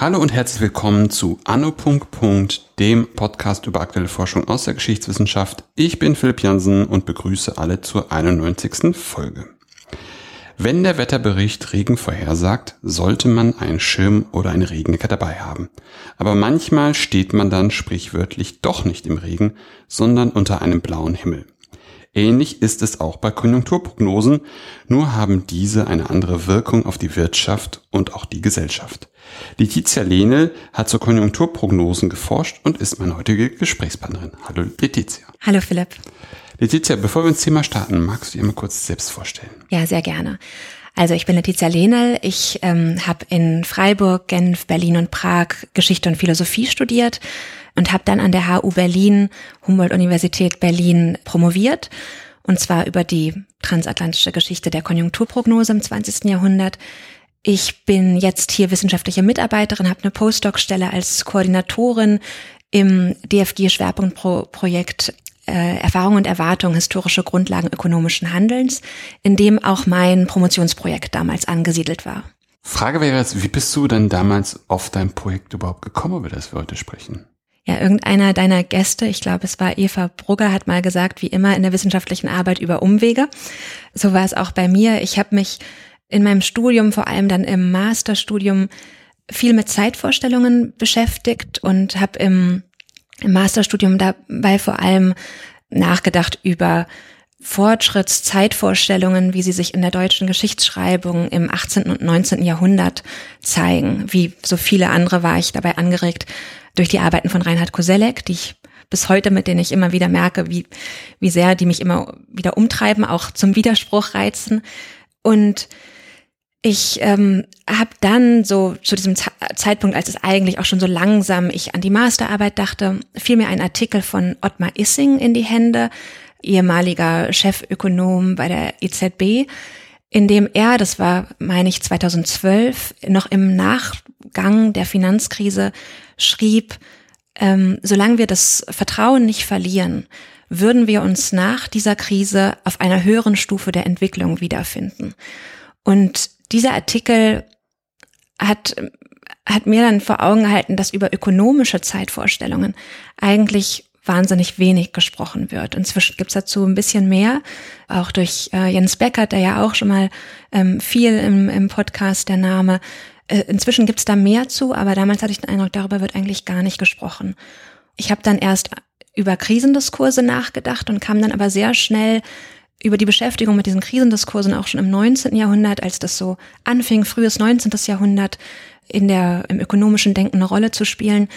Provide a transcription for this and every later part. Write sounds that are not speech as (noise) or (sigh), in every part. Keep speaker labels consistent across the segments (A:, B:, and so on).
A: Hallo und herzlich willkommen zu Anno. dem Podcast über aktuelle Forschung aus der Geschichtswissenschaft. Ich bin Philipp Jansen und begrüße alle zur 91. Folge. Wenn der Wetterbericht Regen vorhersagt, sollte man einen Schirm oder eine Regenjacke dabei haben. Aber manchmal steht man dann sprichwörtlich doch nicht im Regen, sondern unter einem blauen Himmel. Ähnlich ist es auch bei Konjunkturprognosen, nur haben diese eine andere Wirkung auf die Wirtschaft und auch die Gesellschaft. Letizia Lehnel hat zu Konjunkturprognosen geforscht und ist meine heutige Gesprächspartnerin. Hallo Letizia.
B: Hallo Philipp.
A: Letizia, bevor wir ins Thema starten, magst du dir mal kurz selbst vorstellen?
B: Ja, sehr gerne. Also ich bin Letizia Lehnel. Ich ähm, habe in Freiburg, Genf, Berlin und Prag Geschichte und Philosophie studiert und habe dann an der HU Berlin, Humboldt-Universität Berlin promoviert. Und zwar über die transatlantische Geschichte der Konjunkturprognose im 20. Jahrhundert. Ich bin jetzt hier wissenschaftliche Mitarbeiterin, habe eine Postdoc-Stelle als Koordinatorin im DFG-Schwerpunktprojekt äh, Erfahrung und Erwartung historische Grundlagen ökonomischen Handelns, in dem auch mein Promotionsprojekt damals angesiedelt war.
A: Frage wäre jetzt, wie bist du denn damals auf dein Projekt überhaupt gekommen, über das wir heute sprechen?
B: Ja, irgendeiner deiner Gäste, ich glaube, es war Eva Brugger, hat mal gesagt, wie immer in der wissenschaftlichen Arbeit über Umwege. So war es auch bei mir. Ich habe mich in meinem Studium, vor allem dann im Masterstudium, viel mit Zeitvorstellungen beschäftigt und habe im, im Masterstudium dabei vor allem nachgedacht über Fortschrittszeitvorstellungen, wie sie sich in der deutschen Geschichtsschreibung im 18. und 19. Jahrhundert zeigen. Wie so viele andere war ich dabei angeregt durch die Arbeiten von Reinhard Koselleck, die ich bis heute, mit denen ich immer wieder merke, wie, wie sehr die mich immer wieder umtreiben, auch zum Widerspruch reizen. Und ich ähm, habe dann so zu diesem Zeitpunkt, als es eigentlich auch schon so langsam ich an die Masterarbeit dachte, fiel mir ein Artikel von Ottmar Issing in die Hände, ehemaliger Chefökonom bei der EZB, in dem er, das war, meine ich, 2012, noch im Nachgang der Finanzkrise schrieb, ähm, solange wir das Vertrauen nicht verlieren, würden wir uns nach dieser Krise auf einer höheren Stufe der Entwicklung wiederfinden. Und dieser Artikel hat, hat mir dann vor Augen gehalten, dass über ökonomische Zeitvorstellungen eigentlich wahnsinnig wenig gesprochen wird. Inzwischen gibt's dazu ein bisschen mehr, auch durch äh, Jens Beckert, der ja auch schon mal ähm, viel im, im Podcast der Name. Äh, inzwischen gibt's da mehr zu, aber damals hatte ich den Eindruck, darüber wird eigentlich gar nicht gesprochen. Ich habe dann erst über Krisendiskurse nachgedacht und kam dann aber sehr schnell über die Beschäftigung mit diesen Krisendiskursen auch schon im 19. Jahrhundert, als das so anfing, frühes 19. Jahrhundert in der, im ökonomischen Denken eine Rolle zu spielen,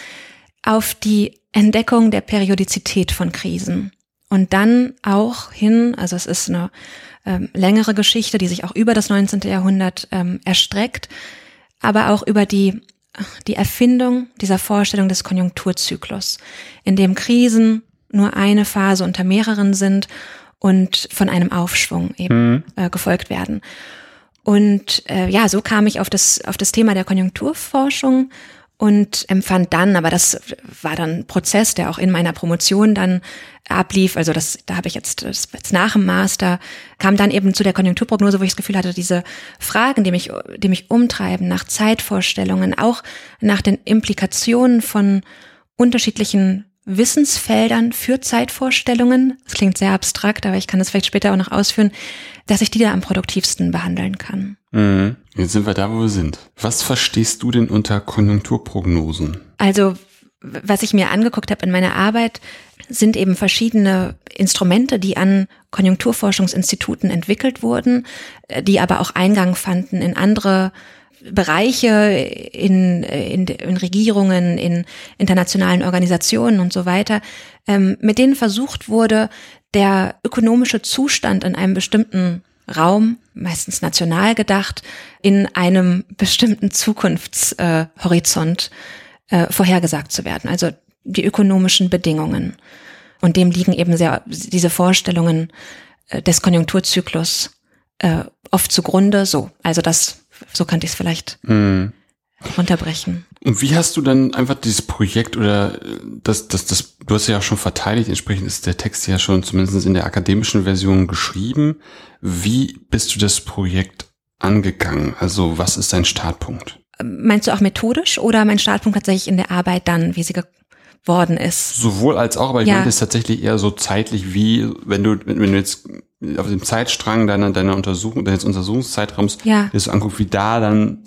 B: auf die Entdeckung der Periodizität von Krisen. Und dann auch hin, also es ist eine ähm, längere Geschichte, die sich auch über das 19. Jahrhundert ähm, erstreckt, aber auch über die, die Erfindung dieser Vorstellung des Konjunkturzyklus, in dem Krisen nur eine Phase unter mehreren sind und von einem Aufschwung eben mhm. äh, gefolgt werden. Und äh, ja, so kam ich auf das, auf das Thema der Konjunkturforschung und empfand dann, aber das war dann ein Prozess, der auch in meiner Promotion dann ablief. Also das, da habe ich jetzt, das, jetzt nach dem Master kam dann eben zu der Konjunkturprognose, wo ich das Gefühl hatte, diese Fragen, die mich, die mich umtreiben, nach Zeitvorstellungen, auch nach den Implikationen von unterschiedlichen Wissensfeldern für Zeitvorstellungen, das klingt sehr abstrakt, aber ich kann das vielleicht später auch noch ausführen, dass ich die da am produktivsten behandeln kann.
A: Mhm. Jetzt sind wir da, wo wir sind. Was verstehst du denn unter Konjunkturprognosen?
B: Also, was ich mir angeguckt habe in meiner Arbeit, sind eben verschiedene Instrumente, die an Konjunkturforschungsinstituten entwickelt wurden, die aber auch Eingang fanden in andere Bereiche in, in, in Regierungen, in internationalen Organisationen und so weiter, ähm, mit denen versucht wurde, der ökonomische Zustand in einem bestimmten Raum, meistens national gedacht, in einem bestimmten Zukunftshorizont äh, vorhergesagt zu werden. Also die ökonomischen Bedingungen. Und dem liegen eben sehr diese Vorstellungen äh, des Konjunkturzyklus äh, oft zugrunde. So, also das so könnte ich es vielleicht mhm. runterbrechen.
A: Und wie hast du dann einfach dieses Projekt oder das, das, das, du hast ja auch schon verteidigt, entsprechend ist der Text ja schon zumindest in der akademischen Version geschrieben. Wie bist du das Projekt angegangen? Also was ist dein Startpunkt?
B: Meinst du auch methodisch oder mein Startpunkt tatsächlich in der Arbeit dann, wie sie geworden ist?
A: Sowohl als auch, aber ich ja. meinte es tatsächlich eher so zeitlich wie, wenn du, wenn du jetzt auf dem Zeitstrang deiner, deiner Untersuchung, deines Untersuchungszeitraums
B: ja.
A: dir so anguckst, wie da dann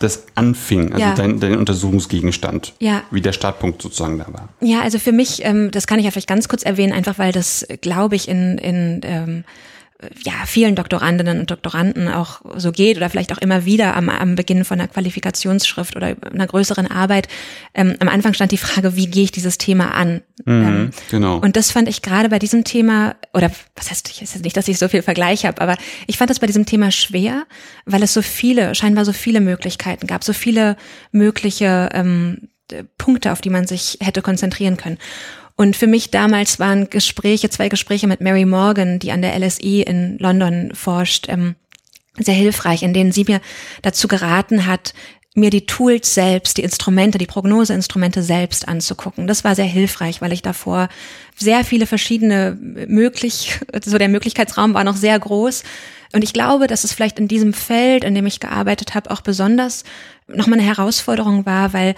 A: das anfing, also ja. dein, dein Untersuchungsgegenstand,
B: ja.
A: wie der Startpunkt sozusagen da war.
B: Ja, also für mich, ähm, das kann ich ja vielleicht ganz kurz erwähnen, einfach weil das, glaube ich, in, in ähm, ja, vielen Doktorandinnen und Doktoranden auch so geht oder vielleicht auch immer wieder am, am Beginn von einer Qualifikationsschrift oder einer größeren Arbeit. Ähm, am Anfang stand die Frage, wie gehe ich dieses Thema an?
A: Mhm, ähm, genau.
B: Und das fand ich gerade bei diesem Thema, oder was heißt, ich weiß nicht, dass ich so viel Vergleich habe, aber ich fand das bei diesem Thema schwer, weil es so viele, scheinbar so viele Möglichkeiten gab, so viele mögliche ähm, Punkte, auf die man sich hätte konzentrieren können. Und für mich damals waren Gespräche, zwei Gespräche mit Mary Morgan, die an der LSE in London forscht, ähm, sehr hilfreich, in denen sie mir dazu geraten hat, mir die Tools selbst, die Instrumente, die Prognoseinstrumente selbst anzugucken. Das war sehr hilfreich, weil ich davor sehr viele verschiedene möglich, so der Möglichkeitsraum war noch sehr groß. Und ich glaube, dass es vielleicht in diesem Feld, in dem ich gearbeitet habe, auch besonders nochmal eine Herausforderung war, weil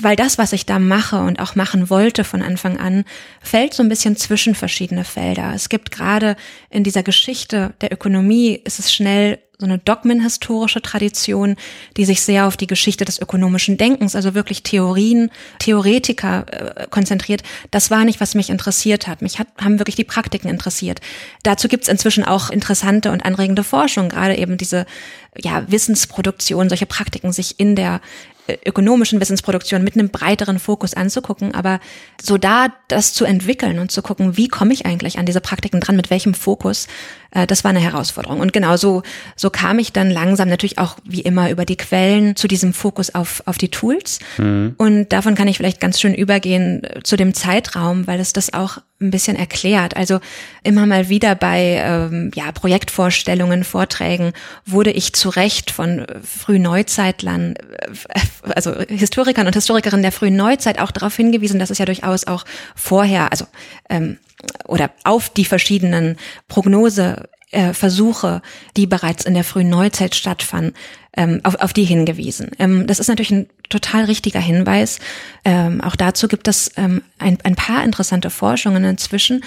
B: weil das, was ich da mache und auch machen wollte von Anfang an, fällt so ein bisschen zwischen verschiedene Felder. Es gibt gerade in dieser Geschichte der Ökonomie, ist es schnell so eine dogmenhistorische Tradition, die sich sehr auf die Geschichte des ökonomischen Denkens, also wirklich Theorien, Theoretiker äh, konzentriert. Das war nicht, was mich interessiert hat. Mich hat, haben wirklich die Praktiken interessiert. Dazu gibt es inzwischen auch interessante und anregende Forschung, gerade eben diese ja, Wissensproduktion, solche Praktiken sich in der ökonomischen Wissensproduktion mit einem breiteren Fokus anzugucken, aber so da das zu entwickeln und zu gucken, wie komme ich eigentlich an diese Praktiken dran, mit welchem Fokus, äh, das war eine Herausforderung. Und genau so, so kam ich dann langsam natürlich auch wie immer über die Quellen zu diesem Fokus auf, auf die Tools. Mhm. Und davon kann ich vielleicht ganz schön übergehen äh, zu dem Zeitraum, weil es das auch ein bisschen erklärt. Also immer mal wieder bei ähm, ja, Projektvorstellungen, Vorträgen wurde ich zu Recht von äh, Frühneuzeitlern, äh, also Historikern und Historikerinnen der frühen Neuzeit auch darauf hingewiesen, dass es ja durchaus auch vorher, also ähm, oder auf die verschiedenen Prognose äh, die bereits in der frühen Neuzeit stattfanden, ähm, auf, auf die hingewiesen. Ähm, das ist natürlich ein total richtiger Hinweis. Ähm, auch dazu gibt es ähm, ein, ein paar interessante Forschungen inzwischen.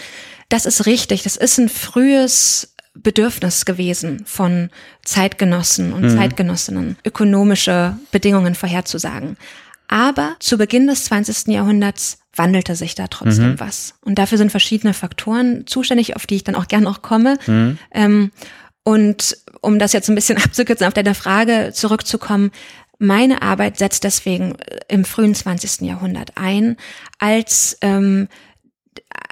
B: Das ist richtig. Das ist ein frühes Bedürfnis gewesen von Zeitgenossen und mhm. Zeitgenossinnen, ökonomische Bedingungen vorherzusagen. Aber zu Beginn des 20. Jahrhunderts wandelte sich da trotzdem mhm. was. Und dafür sind verschiedene Faktoren zuständig, auf die ich dann auch gern noch komme. Mhm. Ähm, und um das jetzt ein bisschen (laughs) abzukürzen, auf deine Frage zurückzukommen, meine Arbeit setzt deswegen äh, im frühen 20. Jahrhundert ein, als, ähm,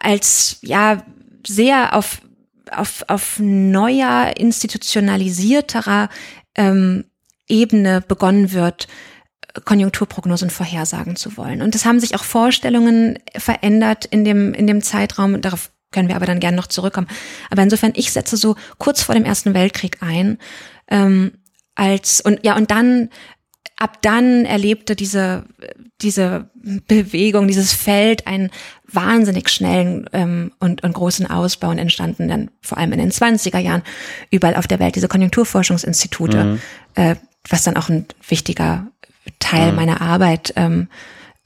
B: als ja sehr auf, auf, auf neuer, institutionalisierterer ähm, Ebene begonnen wird, Konjunkturprognosen vorhersagen zu wollen. Und es haben sich auch Vorstellungen verändert in dem, in dem Zeitraum. Darauf können wir aber dann gerne noch zurückkommen. Aber insofern, ich setze so kurz vor dem Ersten Weltkrieg ein, ähm, als, und ja, und dann, ab dann erlebte diese, diese Bewegung, dieses Feld einen wahnsinnig schnellen ähm, und, und großen Ausbau und entstanden dann vor allem in den 20er Jahren überall auf der Welt diese Konjunkturforschungsinstitute, mhm. äh, was dann auch ein wichtiger Teil mhm. meiner Arbeit ähm,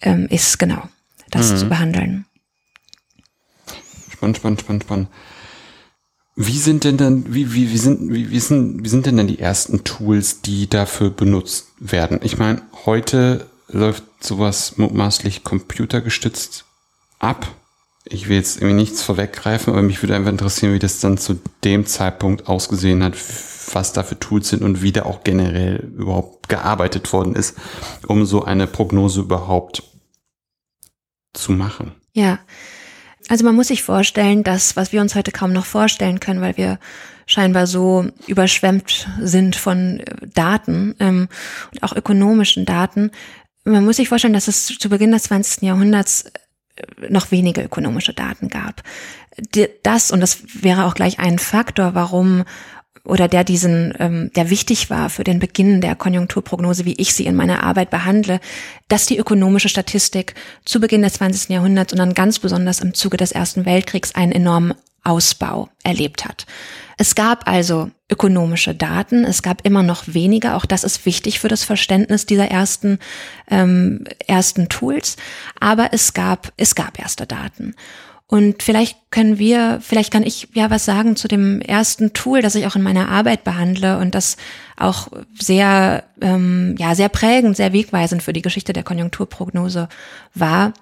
B: ähm, ist, genau, das mhm. zu behandeln.
A: Spannend, spannend, spannend, spannend. Wie sind denn dann, wie, wie, wie sind, wie, wie sind, wie sind denn dann die ersten Tools, die dafür benutzt werden? Ich meine, heute läuft sowas mutmaßlich computergestützt ab. Ich will jetzt irgendwie nichts vorweggreifen, aber mich würde einfach interessieren, wie das dann zu dem Zeitpunkt ausgesehen hat, was da für Tools sind und wie da auch generell überhaupt gearbeitet worden ist, um so eine Prognose überhaupt zu machen.
B: Ja. Also man muss sich vorstellen, dass, was wir uns heute kaum noch vorstellen können, weil wir scheinbar so überschwemmt sind von äh, Daten ähm, und auch ökonomischen Daten. Man muss sich vorstellen, dass es zu Beginn des 20. Jahrhunderts äh, noch wenige ökonomische Daten gab. Das, und das wäre auch gleich ein Faktor, warum oder der diesen, ähm, der wichtig war für den Beginn der Konjunkturprognose, wie ich sie in meiner Arbeit behandle, dass die ökonomische Statistik zu Beginn des 20. Jahrhunderts und dann ganz besonders im Zuge des Ersten Weltkriegs einen enormen Ausbau erlebt hat. Es gab also ökonomische Daten, es gab immer noch weniger, auch das ist wichtig für das Verständnis dieser ersten, ähm, ersten Tools, aber es gab, es gab erste Daten. Und vielleicht können wir, vielleicht kann ich ja was sagen zu dem ersten Tool, das ich auch in meiner Arbeit behandle und das auch sehr, ähm, ja, sehr prägend, sehr wegweisend für die Geschichte der Konjunkturprognose war.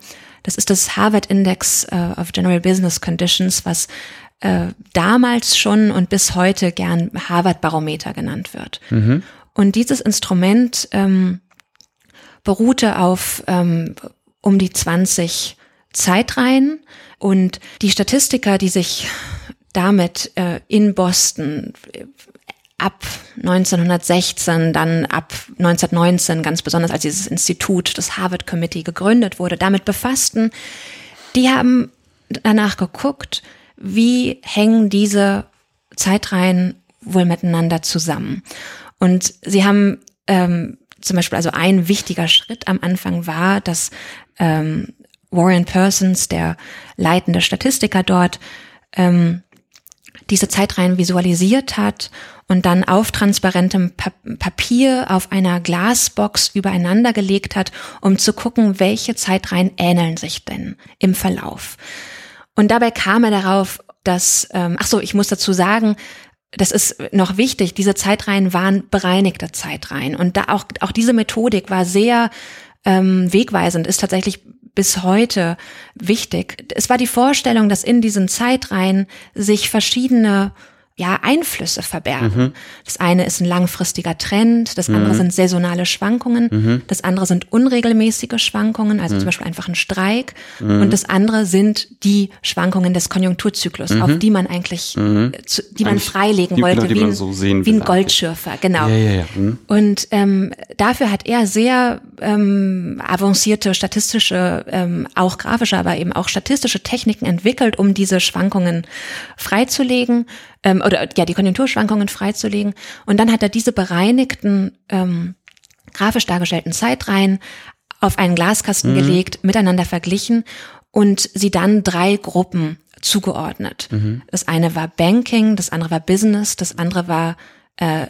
B: Das ist das Harvard Index uh, of General Business Conditions, was äh, damals schon und bis heute gern Harvard Barometer genannt wird. Mhm. Und dieses Instrument ähm, beruhte auf ähm, um die 20 Zeitreihen und die Statistiker, die sich damit äh, in Boston ab 1916, dann ab 1919, ganz besonders als dieses Institut, das Harvard Committee gegründet wurde, damit befassten, die haben danach geguckt, wie hängen diese Zeitreihen wohl miteinander zusammen. Und sie haben ähm, zum Beispiel, also ein wichtiger Schritt am Anfang war, dass ähm, Warren Persons, der leitende Statistiker dort, ähm, diese Zeitreihen visualisiert hat und dann auf transparentem Papier auf einer Glasbox übereinander gelegt hat, um zu gucken, welche Zeitreihen ähneln sich denn im Verlauf. Und dabei kam er darauf, dass, ähm, ach so, ich muss dazu sagen, das ist noch wichtig, diese Zeitreihen waren bereinigte Zeitreihen. Und da auch, auch diese Methodik war sehr ähm, wegweisend, ist tatsächlich bis heute wichtig. Es war die Vorstellung, dass in diesen Zeitreihen sich verschiedene ja, Einflüsse verbergen. Mhm. Das eine ist ein langfristiger Trend, das andere mhm. sind saisonale Schwankungen, mhm. das andere sind unregelmäßige Schwankungen, also zum mhm. Beispiel einfach ein Streik, mhm. und das andere sind die Schwankungen des Konjunkturzyklus, auf die man eigentlich, zu, die man freilegen die, wollte, wie, ein, so wie ein Goldschürfer, genau. Ja, ja, ja. Und ähm, dafür hat er sehr ähm, avancierte statistische, ähm, auch grafische, aber eben auch statistische Techniken entwickelt, um diese Schwankungen freizulegen ähm, oder ja die Konjunkturschwankungen freizulegen. Und dann hat er diese bereinigten ähm, grafisch dargestellten Zeitreihen auf einen Glaskasten mhm. gelegt, miteinander verglichen und sie dann drei Gruppen zugeordnet. Mhm. Das eine war Banking, das andere war Business, das andere war äh,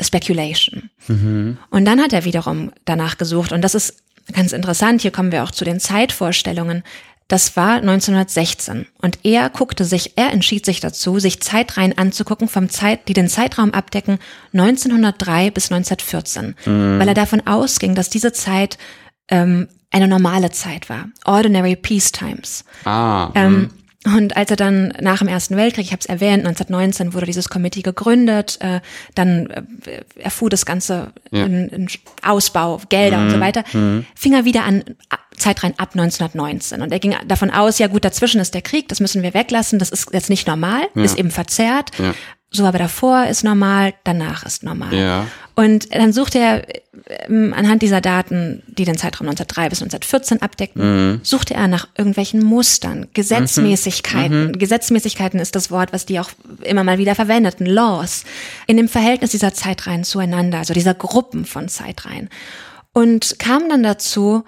B: Speculation. Mhm. Und dann hat er wiederum danach gesucht und das ist ganz interessant, hier kommen wir auch zu den Zeitvorstellungen. Das war 1916 und er guckte sich, er entschied sich dazu, sich Zeitreihen anzugucken vom Zeit, die den Zeitraum abdecken 1903 bis 1914, mhm. weil er davon ausging, dass diese Zeit ähm, eine normale Zeit war, ordinary peace times. Ah. Ähm, mhm. Und als er dann nach dem Ersten Weltkrieg, ich habe es erwähnt, 1919 wurde dieses Komitee gegründet, äh, dann äh, erfuhr das Ganze ja. in, in Ausbau, Gelder mhm. und so mhm. weiter, mhm. fing er wieder an, Zeitreihen ab 1919. Und er ging davon aus, ja gut, dazwischen ist der Krieg, das müssen wir weglassen, das ist jetzt nicht normal, ja. ist eben verzerrt. Ja so aber davor ist normal, danach ist normal. Ja. Und dann sucht er ähm, anhand dieser Daten, die den Zeitraum 1903 bis 1914 abdecken, mhm. suchte er nach irgendwelchen Mustern, Gesetzmäßigkeiten. Mhm. Gesetzmäßigkeiten ist das Wort, was die auch immer mal wieder verwendeten, Laws, in dem Verhältnis dieser Zeitreihen zueinander, also dieser Gruppen von Zeitreihen. Und kam dann dazu,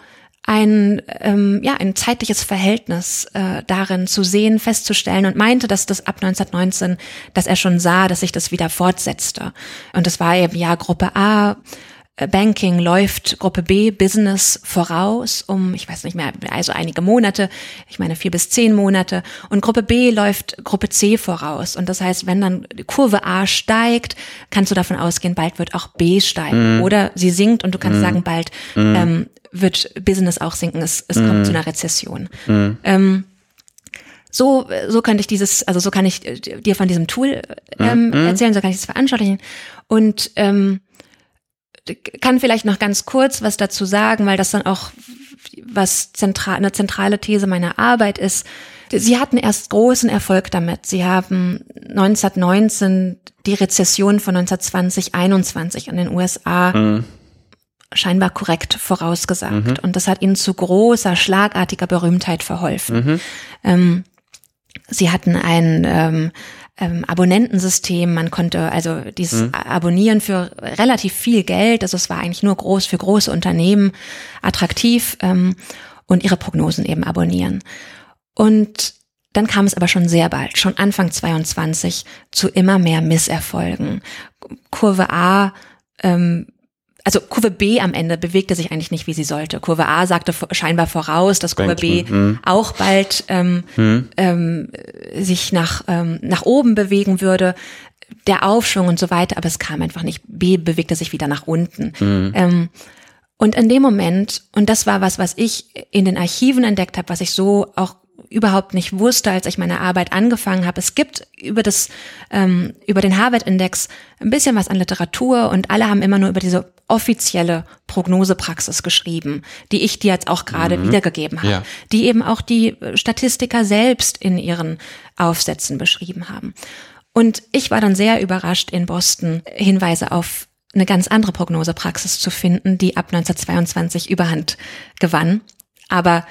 B: ein, ähm, ja, ein zeitliches Verhältnis äh, darin zu sehen, festzustellen und meinte, dass das ab 1919, dass er schon sah, dass sich das wieder fortsetzte. Und das war eben ja Gruppe A, äh, Banking läuft Gruppe B Business voraus um, ich weiß nicht mehr, also einige Monate, ich meine vier bis zehn Monate. Und Gruppe B läuft Gruppe C voraus. Und das heißt, wenn dann die Kurve A steigt, kannst du davon ausgehen, bald wird auch B steigen. Mm. Oder sie sinkt und du kannst mm. sagen, bald mm. ähm, wird Business auch sinken. Es, es mm. kommt zu einer Rezession. Mm. Ähm, so, so könnte ich dieses, also so kann ich dir von diesem Tool ähm, mm. erzählen, so kann ich es veranschaulichen. Und ähm, kann vielleicht noch ganz kurz was dazu sagen, weil das dann auch was zentral, eine zentrale These meiner Arbeit ist. Sie hatten erst großen Erfolg damit. Sie haben 1919 die Rezession von 1920, 21 in den USA mhm scheinbar korrekt vorausgesagt. Mhm. Und das hat ihnen zu großer, schlagartiger Berühmtheit verholfen. Mhm. Ähm, sie hatten ein, ähm, ähm, Abonnentensystem. Man konnte also dieses mhm. abonnieren für relativ viel Geld. Also es war eigentlich nur groß für große Unternehmen attraktiv ähm, und ihre Prognosen eben abonnieren. Und dann kam es aber schon sehr bald, schon Anfang 22, zu immer mehr Misserfolgen. Kurve A ähm, also Kurve B am Ende bewegte sich eigentlich nicht, wie sie sollte. Kurve A sagte scheinbar voraus, dass Kurve B hm. auch bald ähm, hm. ähm, sich nach, ähm, nach oben bewegen würde. Der Aufschwung und so weiter, aber es kam einfach nicht. B bewegte sich wieder nach unten. Hm. Ähm, und in dem Moment, und das war was, was ich in den Archiven entdeckt habe, was ich so auch überhaupt nicht wusste, als ich meine Arbeit angefangen habe. Es gibt über das ähm, über den Harvard Index ein bisschen was an Literatur und alle haben immer nur über diese offizielle Prognosepraxis geschrieben, die ich dir jetzt auch gerade mhm. wiedergegeben habe, ja. die eben auch die Statistiker selbst in ihren Aufsätzen beschrieben haben. Und ich war dann sehr überrascht in Boston Hinweise auf eine ganz andere Prognosepraxis zu finden, die ab 1922 Überhand gewann. Aber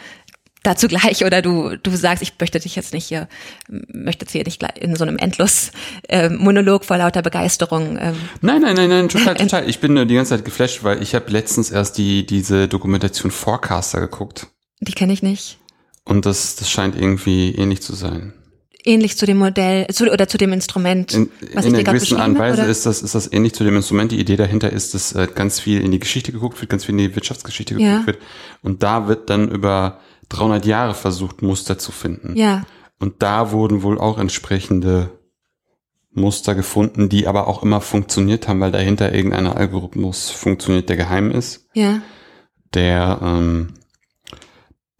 B: dazu gleich oder du du sagst, ich möchte dich jetzt nicht hier möchte jetzt hier nicht in so einem endlos äh, Monolog vor lauter Begeisterung. Ähm,
A: nein, nein, nein, nein, total, (laughs) total. Ich bin die ganze Zeit geflasht, weil ich habe letztens erst die diese Dokumentation Forecaster geguckt.
B: Die kenne ich nicht.
A: Und das das scheint irgendwie ähnlich zu sein.
B: Ähnlich zu dem Modell zu, oder zu dem Instrument,
A: in, was in ich dir gerade beschrieben Art und Weise ist das ist das ähnlich zu dem Instrument. Die Idee dahinter ist, dass äh, ganz viel in die Geschichte geguckt wird, ganz viel in die Wirtschaftsgeschichte geguckt ja. wird und da wird dann über 300 Jahre versucht, Muster zu finden.
B: Ja.
A: Und da wurden wohl auch entsprechende Muster gefunden, die aber auch immer funktioniert haben, weil dahinter irgendein Algorithmus funktioniert, der geheim ist.
B: Ja.
A: Der, ähm,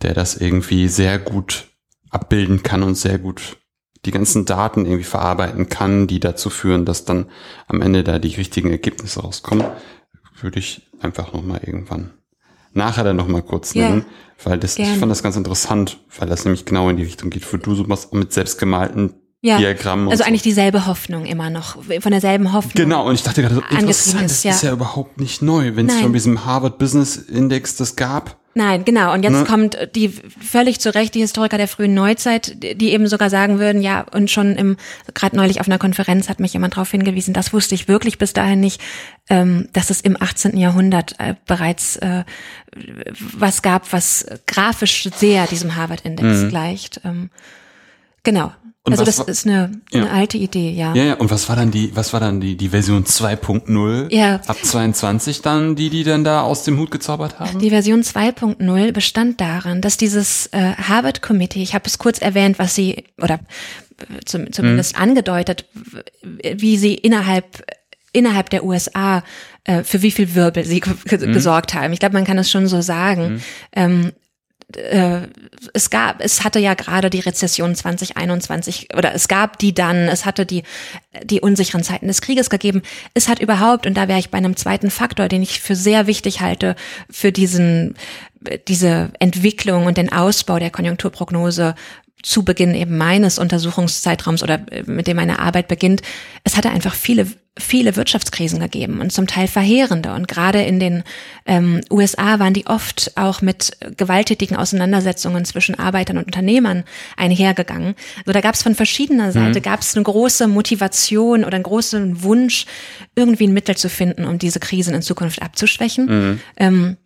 A: der das irgendwie sehr gut abbilden kann und sehr gut die ganzen Daten irgendwie verarbeiten kann, die dazu führen, dass dann am Ende da die richtigen Ergebnisse rauskommen, würde ich einfach nochmal irgendwann nachher dann nochmal kurz nennen, yeah. weil das, ich fand das ganz interessant, weil das nämlich genau in die Richtung geht, wo du so was mit selbstgemalten ja, Diagrammen.
B: Also eigentlich dieselbe Hoffnung immer noch, von derselben Hoffnung.
A: Genau, und ich dachte gerade, so, interessant, ist, das ja. ist ja überhaupt nicht neu, wenn es schon diesem Harvard Business Index das gab.
B: Nein, genau. Und jetzt ne? kommt die völlig zu Recht die Historiker der frühen Neuzeit, die eben sogar sagen würden, ja, und schon im, gerade neulich auf einer Konferenz hat mich jemand darauf hingewiesen, das wusste ich wirklich bis dahin nicht, ähm, dass es im 18. Jahrhundert äh, bereits äh, was gab, was grafisch sehr diesem Harvard-Index mhm. gleicht. Ähm, genau. Und also das war, ist eine, eine alte Idee, ja.
A: Ja, ja. Und was war dann die, was war dann die, die Version 2.0?
B: Ja.
A: Ab 22 dann, die, die dann da aus dem Hut gezaubert haben?
B: Die Version 2.0 bestand darin, dass dieses äh, Harvard Committee, ich habe es kurz erwähnt, was sie, oder äh, zum, zumindest mhm. angedeutet, wie sie innerhalb innerhalb der USA äh, für wie viel Wirbel sie mhm. gesorgt haben. Ich glaube, man kann es schon so sagen. Mhm. Ähm, äh, es gab, es hatte ja gerade die Rezession 2021 oder es gab die dann, es hatte die, die unsicheren Zeiten des Krieges gegeben. Es hat überhaupt, und da wäre ich bei einem zweiten Faktor, den ich für sehr wichtig halte, für diesen, diese Entwicklung und den Ausbau der Konjunkturprognose zu Beginn eben meines Untersuchungszeitraums oder äh, mit dem meine Arbeit beginnt, es hatte einfach viele, viele Wirtschaftskrisen gegeben und zum Teil verheerende. Und gerade in den ähm, USA waren die oft auch mit gewalttätigen Auseinandersetzungen zwischen Arbeitern und Unternehmern einhergegangen. Also da gab es von verschiedener Seite, mhm. gab es eine große Motivation oder einen großen Wunsch, irgendwie ein Mittel zu finden, um diese Krisen in Zukunft abzuschwächen. Mhm. Ähm,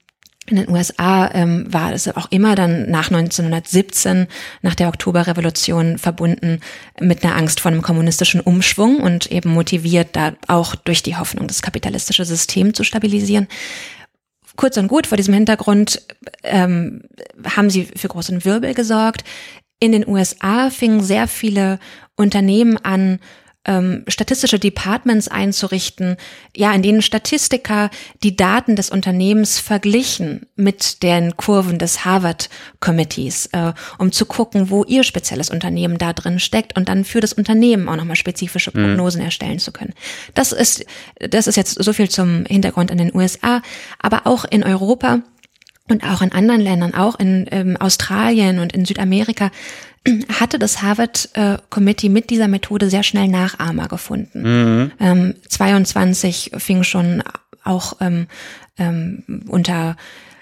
B: in den USA ähm, war es auch immer dann nach 1917, nach der Oktoberrevolution verbunden mit einer Angst vor einem kommunistischen Umschwung und eben motiviert da auch durch die Hoffnung, das kapitalistische System zu stabilisieren. Kurz und gut, vor diesem Hintergrund ähm, haben sie für großen Wirbel gesorgt. In den USA fingen sehr viele Unternehmen an, ähm, statistische Departments einzurichten, ja, in denen Statistiker die Daten des Unternehmens verglichen mit den Kurven des Harvard Committees, äh, um zu gucken, wo ihr spezielles Unternehmen da drin steckt und dann für das Unternehmen auch nochmal spezifische mhm. Prognosen mhm. erstellen zu können. Das ist, das ist jetzt so viel zum Hintergrund in den USA, aber auch in Europa und auch in anderen Ländern, auch in ähm, Australien und in Südamerika, hatte das Harvard äh, Committee mit dieser Methode sehr schnell Nachahmer gefunden. Mhm. Ähm, 22 fing schon auch ähm, ähm, unter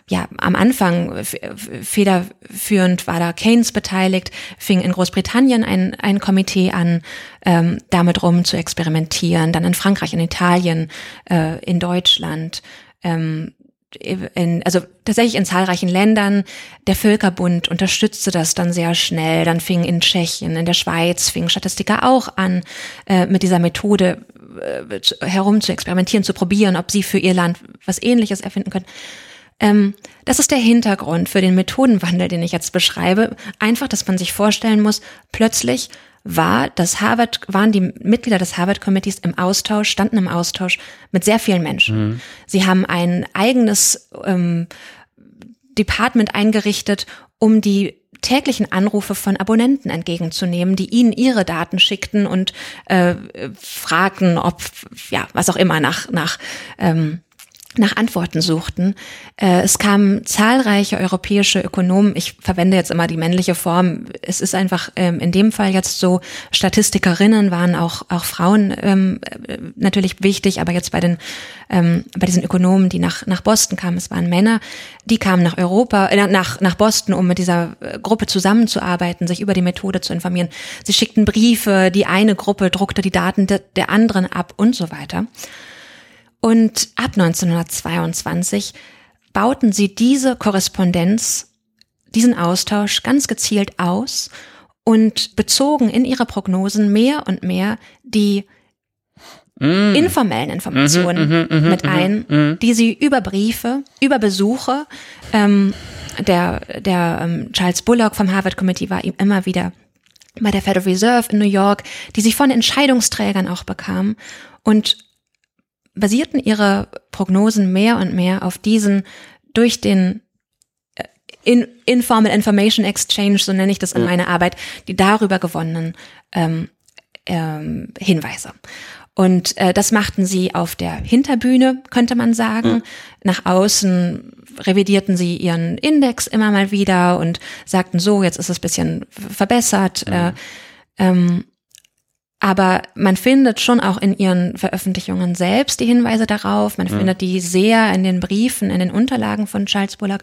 B: ja, am Anfang federführend war da Keynes beteiligt, fing in Großbritannien ein, ein Komitee an, ähm, damit rum zu experimentieren, dann in Frankreich, in Italien, äh, in Deutschland, ähm, in, also tatsächlich in zahlreichen Ländern. Der Völkerbund unterstützte das dann sehr schnell. Dann fing in Tschechien, in der Schweiz, fingen Statistiker auch an, äh, mit dieser Methode äh, herum zu experimentieren, zu probieren, ob sie für ihr Land was Ähnliches erfinden können. Ähm, das ist der Hintergrund für den Methodenwandel, den ich jetzt beschreibe. Einfach, dass man sich vorstellen muss, plötzlich war das Harvard, waren die Mitglieder des Harvard Committees im Austausch, standen im Austausch mit sehr vielen Menschen. Mhm. Sie haben ein eigenes ähm, Department eingerichtet, um die täglichen Anrufe von Abonnenten entgegenzunehmen, die ihnen ihre Daten schickten und äh, fragten, ob ja was auch immer nach nach ähm, nach Antworten suchten. Äh, es kamen zahlreiche europäische Ökonomen, ich verwende jetzt immer die männliche Form, es ist einfach ähm, in dem Fall jetzt so, Statistikerinnen waren auch, auch Frauen ähm, äh, natürlich wichtig, aber jetzt bei den ähm, bei diesen Ökonomen, die nach, nach Boston kamen, es waren Männer, die kamen nach Europa, äh, nach, nach Boston, um mit dieser Gruppe zusammenzuarbeiten, sich über die Methode zu informieren. Sie schickten Briefe, die eine Gruppe druckte die Daten de, der anderen ab und so weiter. Und ab 1922 bauten sie diese Korrespondenz, diesen Austausch ganz gezielt aus und bezogen in ihre Prognosen mehr und mehr die mm. informellen Informationen mm -hmm, mm -hmm, mit ein, -hmm. die sie über Briefe, über Besuche, ähm, der, der ähm, Charles Bullock vom Harvard Committee war ihm immer wieder bei der Federal Reserve in New York, die sie von Entscheidungsträgern auch bekamen und basierten ihre Prognosen mehr und mehr auf diesen durch den äh, in, Informal Information Exchange, so nenne ich das in ja. meiner Arbeit, die darüber gewonnenen ähm, ähm, Hinweise. Und äh, das machten sie auf der Hinterbühne, könnte man sagen. Ja. Nach außen revidierten sie ihren Index immer mal wieder und sagten so, jetzt ist es bisschen verbessert. Ja. Äh, ähm, aber man findet schon auch in ihren Veröffentlichungen selbst die Hinweise darauf. Man ja. findet die sehr in den Briefen, in den Unterlagen von Charles Bullock.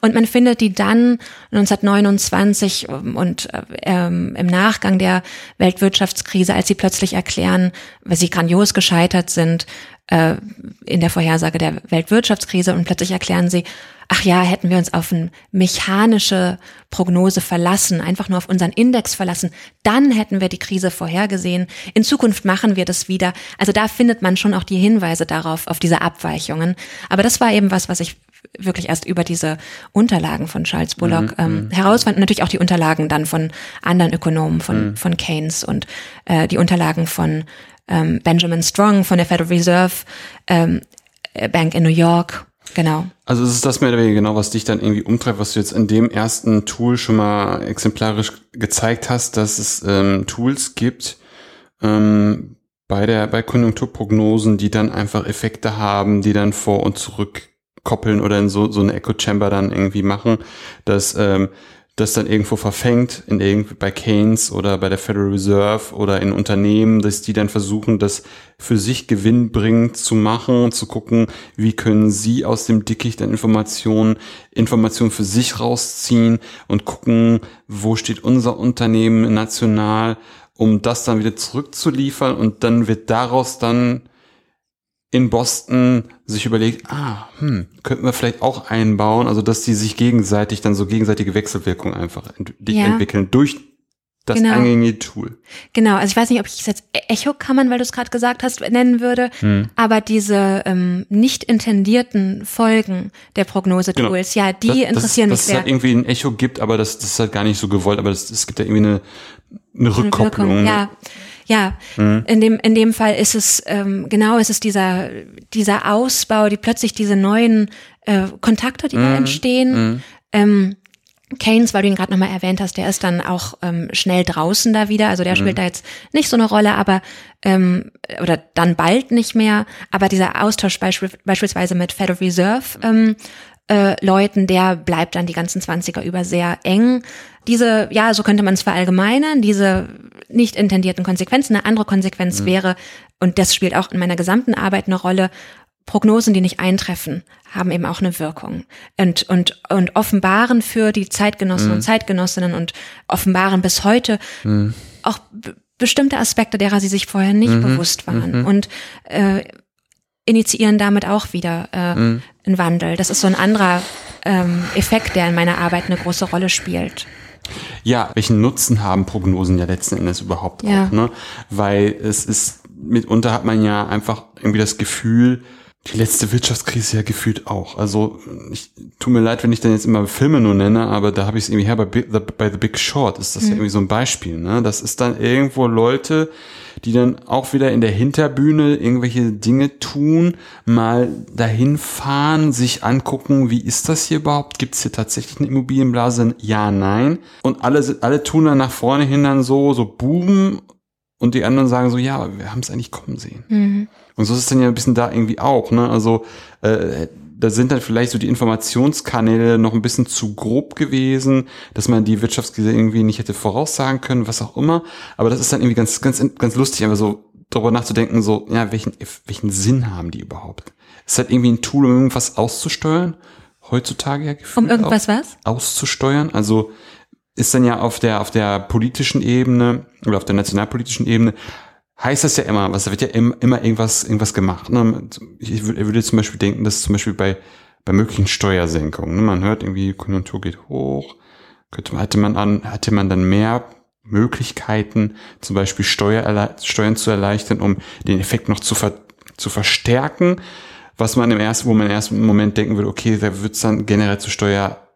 B: Und man findet die dann 1929 ähm, und ähm, im Nachgang der Weltwirtschaftskrise, als sie plötzlich erklären, weil sie grandios gescheitert sind, äh, in der Vorhersage der Weltwirtschaftskrise und plötzlich erklären sie, ach ja, hätten wir uns auf eine mechanische Prognose verlassen, einfach nur auf unseren Index verlassen, dann hätten wir die Krise vorhergesehen. In Zukunft machen wir das wieder. Also da findet man schon auch die Hinweise darauf, auf diese Abweichungen. Aber das war eben was, was ich wirklich erst über diese Unterlagen von Charles Bullock mhm, ähm, mhm. herausfand. Und natürlich auch die Unterlagen dann von anderen Ökonomen, von, mhm. von Keynes und äh, die Unterlagen von ähm, Benjamin Strong von der Federal Reserve ähm, äh, Bank in New York. Genau.
A: Also es ist das mehr oder weniger genau, was dich dann irgendwie umtreibt, was du jetzt in dem ersten Tool schon mal exemplarisch gezeigt hast, dass es ähm, Tools gibt ähm, bei der bei Konjunkturprognosen, die dann einfach Effekte haben, die dann vor und zurück koppeln oder in so so eine Echo Chamber dann irgendwie machen, dass ähm, das dann irgendwo verfängt, in irgendwie bei Keynes oder bei der Federal Reserve oder in Unternehmen, dass die dann versuchen, das für sich gewinnbringend zu machen, zu gucken, wie können sie aus dem Dickicht an Informationen Informationen für sich rausziehen und gucken, wo steht unser Unternehmen national, um das dann wieder zurückzuliefern und dann wird daraus dann in Boston sich überlegt, ah, hm, könnten wir vielleicht auch einbauen, also dass die sich gegenseitig dann so gegenseitige Wechselwirkungen einfach ent ja. entwickeln durch das genau. eingängige Tool.
B: Genau, also ich weiß nicht, ob ich es jetzt Echo-Kammern, weil du es gerade gesagt hast, nennen würde, hm. aber diese ähm, nicht intendierten Folgen der Prognose-Tools, genau. ja, die
A: das,
B: interessieren
A: das,
B: mich sehr.
A: Dass es halt irgendwie ein Echo gibt, aber das, das ist halt gar nicht so gewollt, aber es gibt ja irgendwie eine, eine Rückkopplung.
B: Eine ja. Ja, mhm. in dem in dem Fall ist es ähm, genau, ist es dieser dieser Ausbau, die plötzlich diese neuen äh, Kontakte, die mhm. da entstehen. Mhm. Ähm, Keynes, weil du ihn gerade nochmal erwähnt hast, der ist dann auch ähm, schnell draußen da wieder. Also der mhm. spielt da jetzt nicht so eine Rolle, aber ähm, oder dann bald nicht mehr. Aber dieser Austausch beisp beispielsweise mit Federal Reserve ähm, äh, Leuten, der bleibt dann die ganzen Zwanziger über sehr eng. Diese, ja, so könnte man es verallgemeinern, diese nicht intendierten Konsequenzen. Eine andere Konsequenz mhm. wäre, und das spielt auch in meiner gesamten Arbeit eine Rolle, Prognosen, die nicht eintreffen, haben eben auch eine Wirkung und, und, und offenbaren für die Zeitgenossen mhm. und Zeitgenossinnen und offenbaren bis heute mhm. auch bestimmte Aspekte, derer sie sich vorher nicht mhm. bewusst waren mhm. und äh, initiieren damit auch wieder äh, mhm. einen Wandel. Das ist so ein anderer ähm, Effekt, der in meiner Arbeit eine große Rolle spielt.
A: Ja, welchen Nutzen haben Prognosen ja letzten Endes überhaupt ja. auch, ne? Weil es ist, mitunter hat man ja einfach irgendwie das Gefühl, die letzte Wirtschaftskrise ja gefühlt auch. Also ich tut mir leid, wenn ich dann jetzt immer Filme nur nenne, aber da habe ich es irgendwie her bei, The, bei The Big Short ist das mhm. ja irgendwie so ein Beispiel. Ne? Das ist dann irgendwo Leute, die dann auch wieder in der Hinterbühne irgendwelche Dinge tun, mal dahin fahren, sich angucken, wie ist das hier überhaupt? Gibt es hier tatsächlich eine Immobilienblase? Ja, nein. Und alle, alle tun dann nach vorne hin dann so, so Buben und die anderen sagen so, ja, aber wir haben es eigentlich kommen sehen. Mhm. Und so ist es dann ja ein bisschen da irgendwie auch, ne? Also äh, da sind dann vielleicht so die Informationskanäle noch ein bisschen zu grob gewesen, dass man die Wirtschaftskrise irgendwie nicht hätte voraussagen können, was auch immer. Aber das ist dann irgendwie ganz, ganz, ganz lustig, einfach so darüber nachzudenken, so, ja, welchen, welchen Sinn haben die überhaupt? Ist halt irgendwie ein Tool, um irgendwas auszusteuern? Heutzutage ja gefühlt.
B: Um irgendwas
A: auch,
B: was?
A: Auszusteuern. Also ist dann ja auf der, auf der politischen Ebene oder auf der nationalpolitischen Ebene heißt das ja immer, was wird ja immer, immer irgendwas, irgendwas gemacht. Ne? Ich würde zum Beispiel denken, dass zum Beispiel bei, bei möglichen Steuersenkungen, ne? man hört irgendwie, Konjunktur geht hoch, könnte, hatte man an, hatte man dann mehr Möglichkeiten, zum Beispiel Steuer, Steuern zu erleichtern, um den Effekt noch zu, ver, zu verstärken, was man im ersten, wo man im ersten Moment denken würde, okay, da wird es dann generell zu Steuer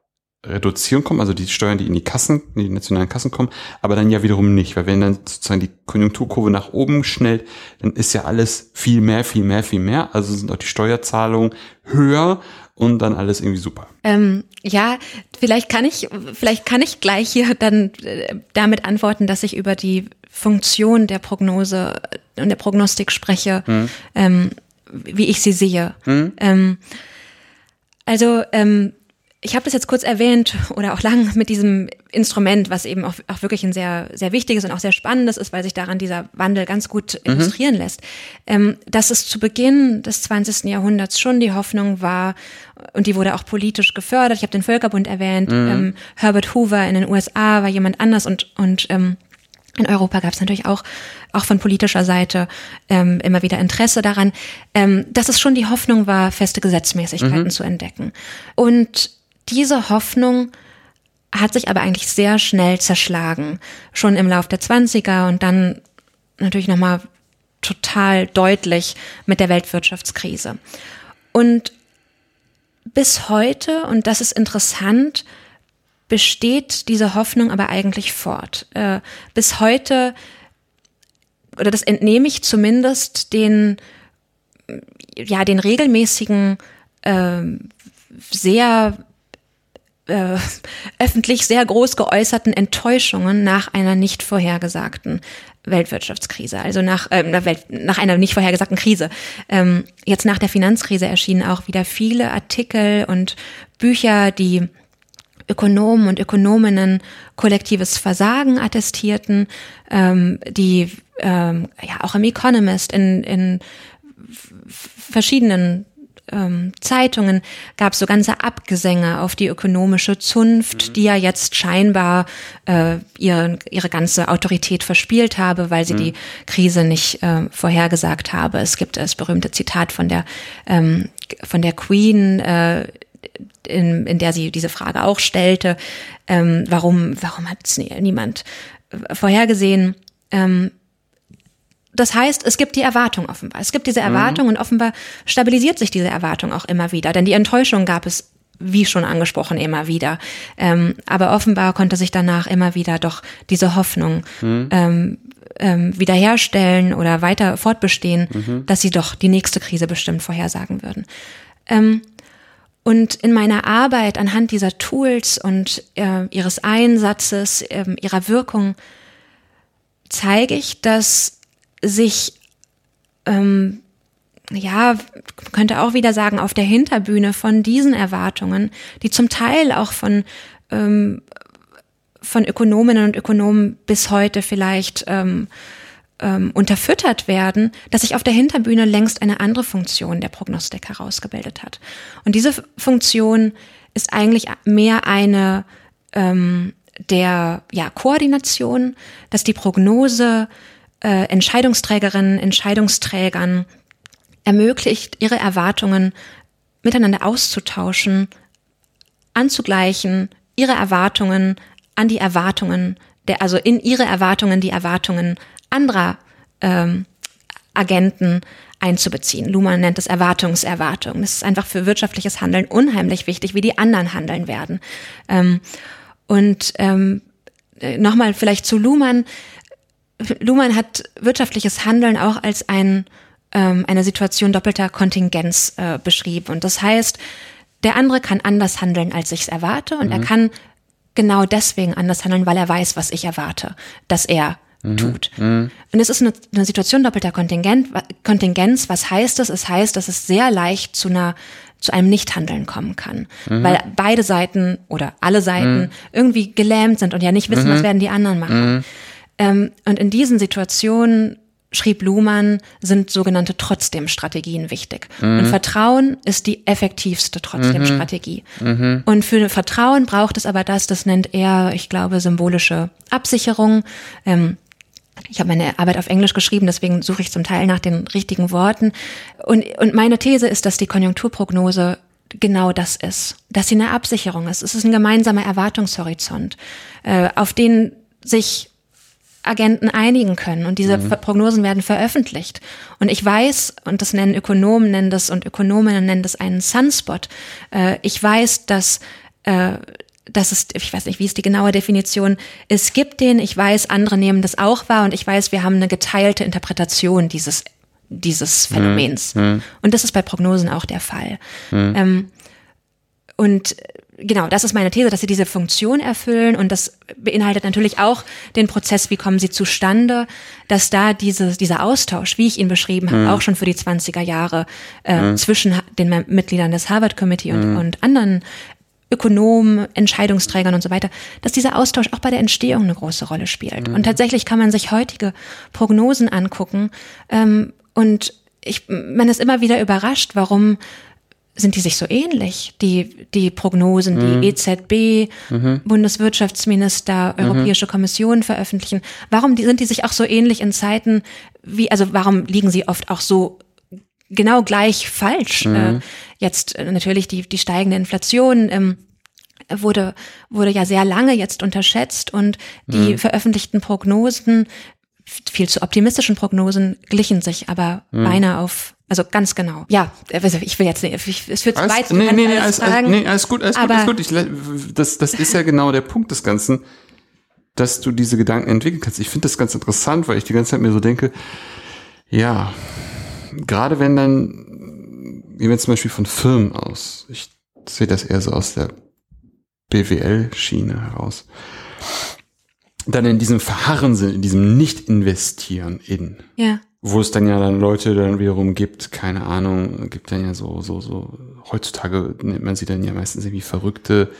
A: Reduzierung kommen, also die Steuern, die in die Kassen, in die nationalen Kassen kommen, aber dann ja wiederum nicht, weil wenn dann sozusagen die Konjunkturkurve nach oben schnellt, dann ist ja alles viel mehr, viel mehr, viel mehr, also sind auch die Steuerzahlungen höher und dann alles irgendwie super.
B: Ähm, ja, vielleicht kann ich, vielleicht kann ich gleich hier dann äh, damit antworten, dass ich über die Funktion der Prognose und der Prognostik spreche, hm. ähm, wie ich sie sehe. Hm. Ähm, also ähm, ich habe das jetzt kurz erwähnt oder auch lang mit diesem Instrument, was eben auch, auch wirklich ein sehr, sehr wichtiges und auch sehr spannendes ist, weil sich daran dieser Wandel ganz gut mhm. illustrieren lässt. Ähm, dass es zu Beginn des 20. Jahrhunderts schon die Hoffnung war, und die wurde auch politisch gefördert. Ich habe den Völkerbund erwähnt, mhm. ähm, Herbert Hoover in den USA war jemand anders und, und ähm, in Europa gab es natürlich auch, auch von politischer Seite ähm, immer wieder Interesse daran, ähm, dass es schon die Hoffnung war, feste Gesetzmäßigkeiten mhm. zu entdecken. Und diese Hoffnung hat sich aber eigentlich sehr schnell zerschlagen. Schon im Lauf der 20er und dann natürlich nochmal total deutlich mit der Weltwirtschaftskrise. Und bis heute, und das ist interessant, besteht diese Hoffnung aber eigentlich fort. Äh, bis heute, oder das entnehme ich zumindest den, ja, den regelmäßigen, äh, sehr äh, öffentlich sehr groß geäußerten Enttäuschungen nach einer nicht vorhergesagten Weltwirtschaftskrise, also nach, äh, nach einer nicht vorhergesagten Krise. Ähm, jetzt nach der Finanzkrise erschienen auch wieder viele Artikel und Bücher, die Ökonomen und Ökonominnen kollektives Versagen attestierten, ähm, die ähm, ja auch im Economist in, in verschiedenen ähm, Zeitungen gab es so ganze Abgesänge auf die ökonomische Zunft, mhm. die ja jetzt scheinbar äh, ihre, ihre ganze Autorität verspielt habe, weil sie mhm. die Krise nicht äh, vorhergesagt habe. Es gibt das berühmte Zitat von der ähm, von der Queen, äh, in, in der sie diese Frage auch stellte, ähm, warum warum hat es niemand äh, vorhergesehen? Ähm, das heißt, es gibt die Erwartung offenbar. Es gibt diese mhm. Erwartung mhm. und offenbar stabilisiert sich diese Erwartung auch immer wieder. Denn die Enttäuschung gab es, wie schon angesprochen, immer wieder. Ähm, aber offenbar konnte sich danach immer wieder doch diese Hoffnung mhm. ähm, ähm, wiederherstellen oder weiter fortbestehen, mhm. dass sie doch die nächste Krise bestimmt vorhersagen würden. Ähm, und in meiner Arbeit anhand dieser Tools und äh, ihres Einsatzes, äh, ihrer Wirkung, zeige ich, dass sich, ähm, ja, könnte auch wieder sagen, auf der Hinterbühne von diesen Erwartungen, die zum Teil auch von, ähm, von Ökonominnen und Ökonomen bis heute vielleicht ähm, ähm, unterfüttert werden, dass sich auf der Hinterbühne längst eine andere Funktion der Prognostik herausgebildet hat. Und diese Funktion ist eigentlich mehr eine ähm, der ja, Koordination, dass die Prognose äh, Entscheidungsträgerinnen, Entscheidungsträgern ermöglicht, ihre Erwartungen miteinander auszutauschen, anzugleichen, ihre Erwartungen an die Erwartungen der, also in ihre Erwartungen die Erwartungen anderer ähm, Agenten einzubeziehen. Luhmann nennt es Erwartungserwartung. Das ist einfach für wirtschaftliches Handeln unheimlich wichtig, wie die anderen handeln werden. Ähm, und ähm, nochmal vielleicht zu Luhmann. Luhmann hat wirtschaftliches Handeln auch als ein, ähm, eine Situation doppelter Kontingenz äh, beschrieben. Und das heißt, der andere kann anders handeln, als ich es erwarte, und mhm. er kann genau deswegen anders handeln, weil er weiß, was ich erwarte, dass er mhm. tut. Mhm. Und es ist eine, eine Situation doppelter Kontingent, Kontingenz. Was heißt das? Es heißt, dass es sehr leicht zu einer zu einem Nichthandeln kommen kann, mhm. weil beide Seiten oder alle Seiten mhm. irgendwie gelähmt sind und ja nicht wissen, was werden die anderen machen. Mhm. Ähm, und in diesen Situationen schrieb Luhmann, sind sogenannte Trotzdem-Strategien wichtig. Mhm. Und Vertrauen ist die effektivste Trotzdem-Strategie. Mhm. Und für Vertrauen braucht es aber das, das nennt er, ich glaube, symbolische Absicherung. Ähm, ich habe meine Arbeit auf Englisch geschrieben, deswegen suche ich zum Teil nach den richtigen Worten. Und, und meine These ist, dass die Konjunkturprognose genau das ist, dass sie eine Absicherung ist. Es ist ein gemeinsamer Erwartungshorizont, äh, auf den sich Agenten einigen können und diese mhm. Prognosen werden veröffentlicht. Und ich weiß, und das nennen Ökonomen, nennen das und Ökonominnen nennen das einen Sunspot. Äh, ich weiß, dass äh, das ist, ich weiß nicht, wie ist die genaue Definition. Es gibt den, ich weiß, andere nehmen das auch wahr und ich weiß, wir haben eine geteilte Interpretation dieses, dieses mhm. Phänomens. Mhm. Und das ist bei Prognosen auch der Fall. Mhm. Ähm, und genau, das ist meine These, dass sie diese Funktion erfüllen und das beinhaltet natürlich auch den Prozess, wie kommen sie zustande, dass da diese, dieser Austausch, wie ich ihn beschrieben habe, mhm. auch schon für die 20er Jahre äh, mhm. zwischen den Mitgliedern des Harvard Committee und, mhm. und anderen Ökonomen, Entscheidungsträgern und so weiter, dass dieser Austausch auch bei der Entstehung eine große Rolle spielt. Mhm. Und tatsächlich kann man sich heutige Prognosen angucken ähm, und ich, man ist immer wieder überrascht, warum sind die sich so ähnlich, die, die Prognosen, die mhm. EZB, mhm. Bundeswirtschaftsminister. Europäische mhm. Kommission veröffentlichen. Warum sind die sich auch so ähnlich in Zeiten wie, also warum liegen sie oft auch so genau gleich falsch. Mhm. Äh, jetzt äh, natürlich die, die steigende Inflation ähm, wurde, wurde ja sehr lange jetzt unterschätzt und die mhm. veröffentlichten Prognosen, viel zu optimistischen Prognosen, glichen sich aber mhm. beinahe auf also ganz genau. Ja, also ich will jetzt nicht, es führt zu weit.
A: Nee, nee, nee, alles, alles, nee, alles gut, alles gut, alles gut. Ich, das, das ist ja genau der Punkt des Ganzen, dass du diese Gedanken entwickeln kannst. Ich finde das ganz interessant, weil ich die ganze Zeit mir so denke, ja, gerade wenn dann, wie wir zum Beispiel von Firmen aus, ich sehe das eher so aus der BWL-Schiene heraus, dann in diesem Verharren sind, in diesem Nicht-Investieren in. Ja. Wo es dann ja dann Leute dann wiederum gibt, keine Ahnung, gibt dann ja so, so, so, heutzutage nennt man sie dann ja meistens irgendwie Verrückte,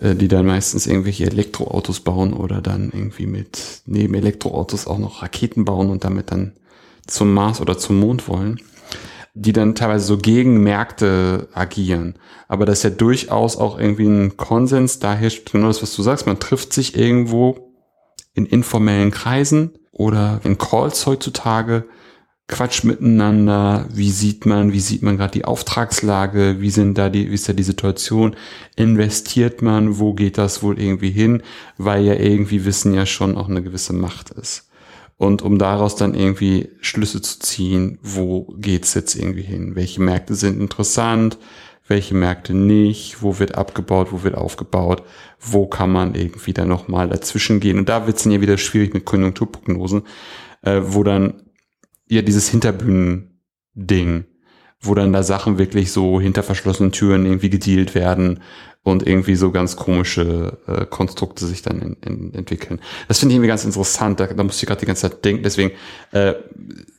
A: äh, die dann meistens irgendwelche Elektroautos bauen oder dann irgendwie mit neben Elektroautos auch noch Raketen bauen und damit dann zum Mars oder zum Mond wollen, die dann teilweise so gegen Märkte agieren. Aber das ist ja durchaus auch irgendwie ein Konsens, da herrscht genau das, was du sagst, man trifft sich irgendwo in informellen Kreisen oder in Calls heutzutage, quatscht miteinander, wie sieht man, wie sieht man gerade die Auftragslage, wie sind da die, wie ist da die Situation, investiert man, wo geht das wohl irgendwie hin, weil ja irgendwie Wissen ja schon auch eine gewisse Macht ist. Und um daraus dann irgendwie Schlüsse zu ziehen, wo geht's jetzt irgendwie hin? Welche Märkte sind interessant? Welche Märkte nicht? Wo wird abgebaut? Wo wird aufgebaut? Wo kann man irgendwie dann nochmal dazwischen gehen? Und da wird's dann ja wieder schwierig mit Konjunkturprognosen, äh, wo dann ja dieses Hinterbühnen-Ding, wo dann da Sachen wirklich so hinter verschlossenen Türen irgendwie gedealt werden, und irgendwie so ganz komische äh, Konstrukte sich dann in, in, entwickeln. Das finde ich irgendwie ganz interessant. Da, da musste ich gerade die ganze Zeit denken. Deswegen äh,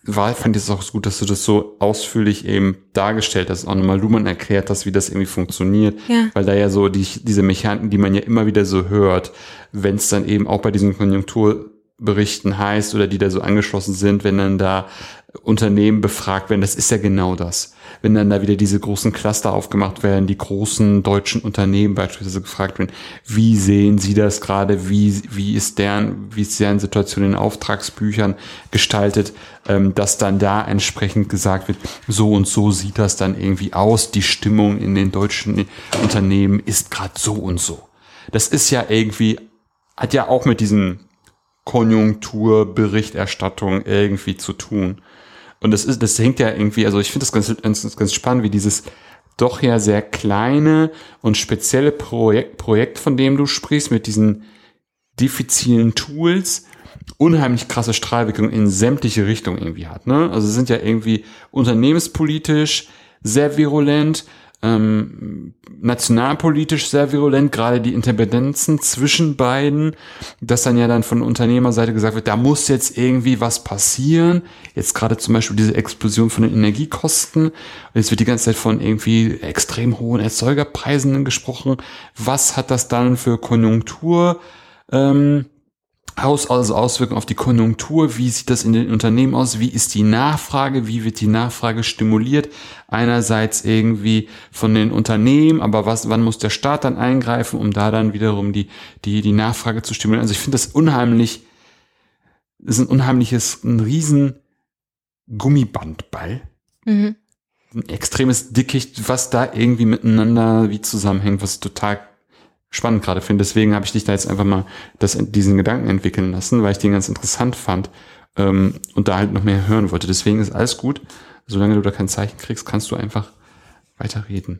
A: war, fand ich es auch gut, dass du das so ausführlich eben dargestellt hast. Auch nochmal Luhmann erklärt hast, wie das irgendwie funktioniert. Ja. Weil da ja so die, diese Mechaniken, die man ja immer wieder so hört, wenn es dann eben auch bei diesen Konjunktur Berichten heißt oder die da so angeschlossen sind, wenn dann da Unternehmen befragt werden, das ist ja genau das. Wenn dann da wieder diese großen Cluster aufgemacht werden, die großen deutschen Unternehmen beispielsweise gefragt werden, wie sehen sie das gerade, wie, wie ist deren, wie ist deren Situation in Auftragsbüchern gestaltet, ähm, dass dann da entsprechend gesagt wird, so und so sieht das dann irgendwie aus, die Stimmung in den deutschen Unternehmen ist gerade so und so. Das ist ja irgendwie, hat ja auch mit diesen Konjunkturberichterstattung irgendwie zu tun. Und das ist, das hängt ja irgendwie, also ich finde das ganz, ganz, ganz spannend, wie dieses doch ja sehr kleine und spezielle Projekt, Projekt, von dem du sprichst, mit diesen diffizilen Tools, unheimlich krasse Strahlwirkung in sämtliche Richtungen irgendwie hat. Ne? Also sind ja irgendwie unternehmenspolitisch sehr virulent, ähm, nationalpolitisch sehr virulent, gerade die Interdependenzen zwischen beiden, dass dann ja dann von Unternehmerseite gesagt wird, da muss jetzt irgendwie was passieren. Jetzt gerade zum Beispiel diese Explosion von den Energiekosten. Jetzt wird die ganze Zeit von irgendwie extrem hohen Erzeugerpreisen gesprochen. Was hat das dann für Konjunktur? Ähm, aus, also Auswirkungen auf die Konjunktur, wie sieht das in den Unternehmen aus, wie ist die Nachfrage, wie wird die Nachfrage stimuliert, einerseits irgendwie von den Unternehmen, aber was, wann muss der Staat dann eingreifen, um da dann wiederum die, die, die Nachfrage zu stimulieren. Also ich finde das unheimlich, das ist ein unheimliches, ein riesen Gummibandball. Mhm. Ein extremes Dickicht, was da irgendwie miteinander wie zusammenhängt, was total spannend gerade finde. Deswegen habe ich dich da jetzt einfach mal das, diesen Gedanken entwickeln lassen, weil ich den ganz interessant fand ähm, und da halt noch mehr hören wollte. Deswegen ist alles gut. Solange du da kein Zeichen kriegst, kannst du einfach weiterreden.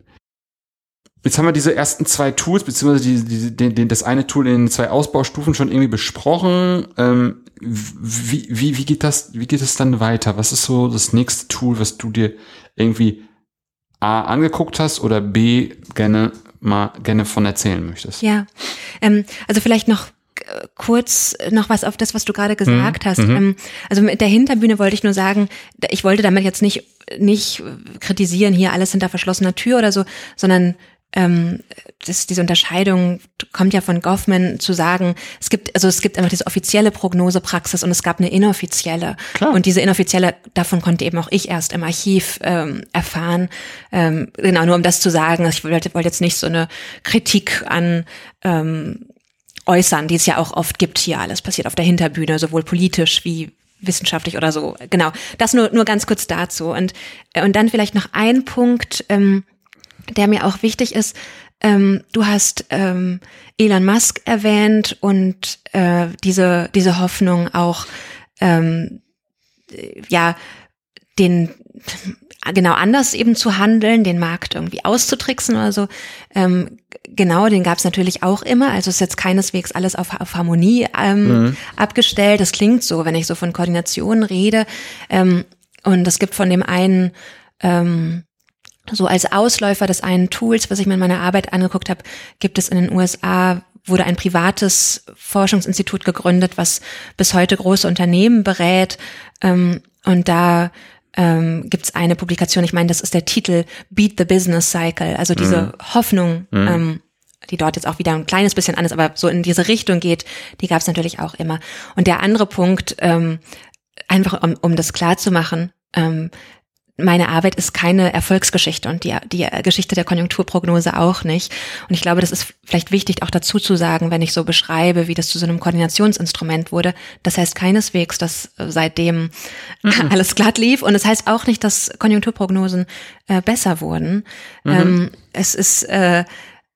A: Jetzt haben wir diese ersten zwei Tools, beziehungsweise die, die, die, die, das eine Tool in zwei Ausbaustufen schon irgendwie besprochen. Ähm, wie, wie, wie, geht das, wie geht es dann weiter? Was ist so das nächste Tool, was du dir irgendwie A angeguckt hast oder B gerne mal gerne von erzählen möchtest.
B: Ja, ähm, also vielleicht noch äh, kurz noch was auf das, was du gerade gesagt mhm. hast. Mhm. Ähm, also mit der Hinterbühne wollte ich nur sagen, ich wollte damit jetzt nicht nicht kritisieren hier alles hinter verschlossener Tür oder so, sondern ähm, das, diese Unterscheidung kommt ja von Goffman zu sagen, es gibt, also es gibt einfach diese offizielle Prognosepraxis und es gab eine inoffizielle. Klar. Und diese inoffizielle, davon konnte eben auch ich erst im Archiv ähm, erfahren. Ähm, genau, nur um das zu sagen, ich wollte, wollte jetzt nicht so eine Kritik an ähm, äußern, die es ja auch oft gibt hier. Alles passiert auf der Hinterbühne, sowohl politisch wie wissenschaftlich oder so. Genau. Das nur, nur ganz kurz dazu. Und, äh, und dann vielleicht noch ein Punkt, ähm, der mir auch wichtig ist. Ähm, du hast ähm, Elon Musk erwähnt und äh, diese, diese Hoffnung auch, ähm, ja, den genau anders eben zu handeln, den Markt irgendwie auszutricksen oder so. Ähm, genau, den gab es natürlich auch immer. Also ist jetzt keineswegs alles auf, auf Harmonie ähm, mhm. abgestellt. Das klingt so, wenn ich so von Koordination rede. Ähm, und es gibt von dem einen ähm, so als Ausläufer des einen Tools, was ich mir in meiner Arbeit angeguckt habe, gibt es in den USA wurde ein privates Forschungsinstitut gegründet, was bis heute große Unternehmen berät. Ähm, und da ähm, gibt es eine Publikation, ich meine, das ist der Titel Beat the Business Cycle, also diese mhm. Hoffnung, mhm. Ähm, die dort jetzt auch wieder ein kleines bisschen anders, aber so in diese Richtung geht, die gab es natürlich auch immer. Und der andere Punkt, ähm, einfach um, um das klar zu machen, ähm, meine Arbeit ist keine Erfolgsgeschichte und die, die Geschichte der Konjunkturprognose auch nicht. Und ich glaube, das ist vielleicht wichtig auch dazu zu sagen, wenn ich so beschreibe, wie das zu so einem Koordinationsinstrument wurde. Das heißt keineswegs, dass seitdem mhm. alles glatt lief. Und es das heißt auch nicht, dass Konjunkturprognosen äh, besser wurden. Mhm. Ähm, es ist, äh, äh,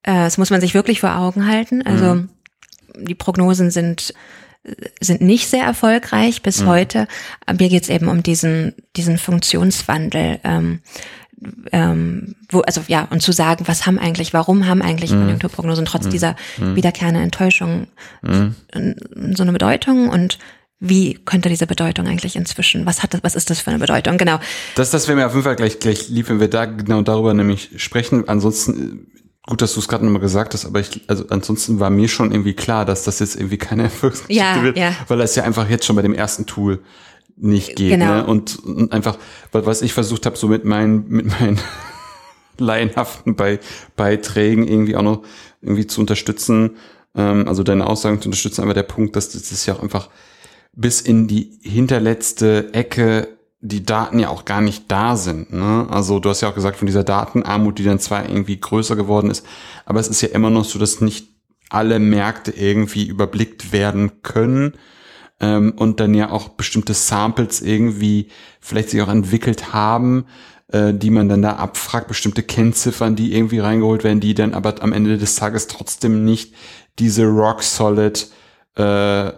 B: das muss man sich wirklich vor Augen halten. Also mhm. die Prognosen sind sind nicht sehr erfolgreich bis mhm. heute. Mir geht es eben um diesen, diesen Funktionswandel. Ähm, ähm, wo, also ja, und zu sagen, was haben eigentlich, warum haben eigentlich mhm. Konjunkturprognosen trotz mhm. dieser mhm. wiederkehrenden Enttäuschung mhm. so eine Bedeutung und wie könnte diese Bedeutung eigentlich inzwischen, was hat das, was ist das für eine Bedeutung? Genau.
A: Das, das wäre mir auf jeden Fall gleich, gleich lieb, wenn wir da genau darüber nämlich sprechen. Ansonsten Gut, dass du es gerade nochmal gesagt hast, aber ich, also ansonsten war mir schon irgendwie klar, dass das jetzt irgendwie keine (laughs) Erfolgsgeschichte ja, wird, ja. weil das ja einfach jetzt schon bei dem ersten Tool nicht geht. Genau. Ne? Und, und einfach, was ich versucht habe, so mit meinen, mit meinen (laughs) laienhaften bei, Beiträgen irgendwie auch noch irgendwie zu unterstützen, ähm, also deine Aussagen zu unterstützen, aber der Punkt, dass das ist ja auch einfach bis in die hinterletzte Ecke die Daten ja auch gar nicht da sind. Ne? Also du hast ja auch gesagt, von dieser Datenarmut, die dann zwar irgendwie größer geworden ist, aber es ist ja immer noch so, dass nicht alle Märkte irgendwie überblickt werden können ähm, und dann ja auch bestimmte Samples irgendwie vielleicht sich auch entwickelt haben, äh, die man dann da abfragt, bestimmte Kennziffern, die irgendwie reingeholt werden, die dann aber am Ende des Tages trotzdem nicht diese rock solid äh,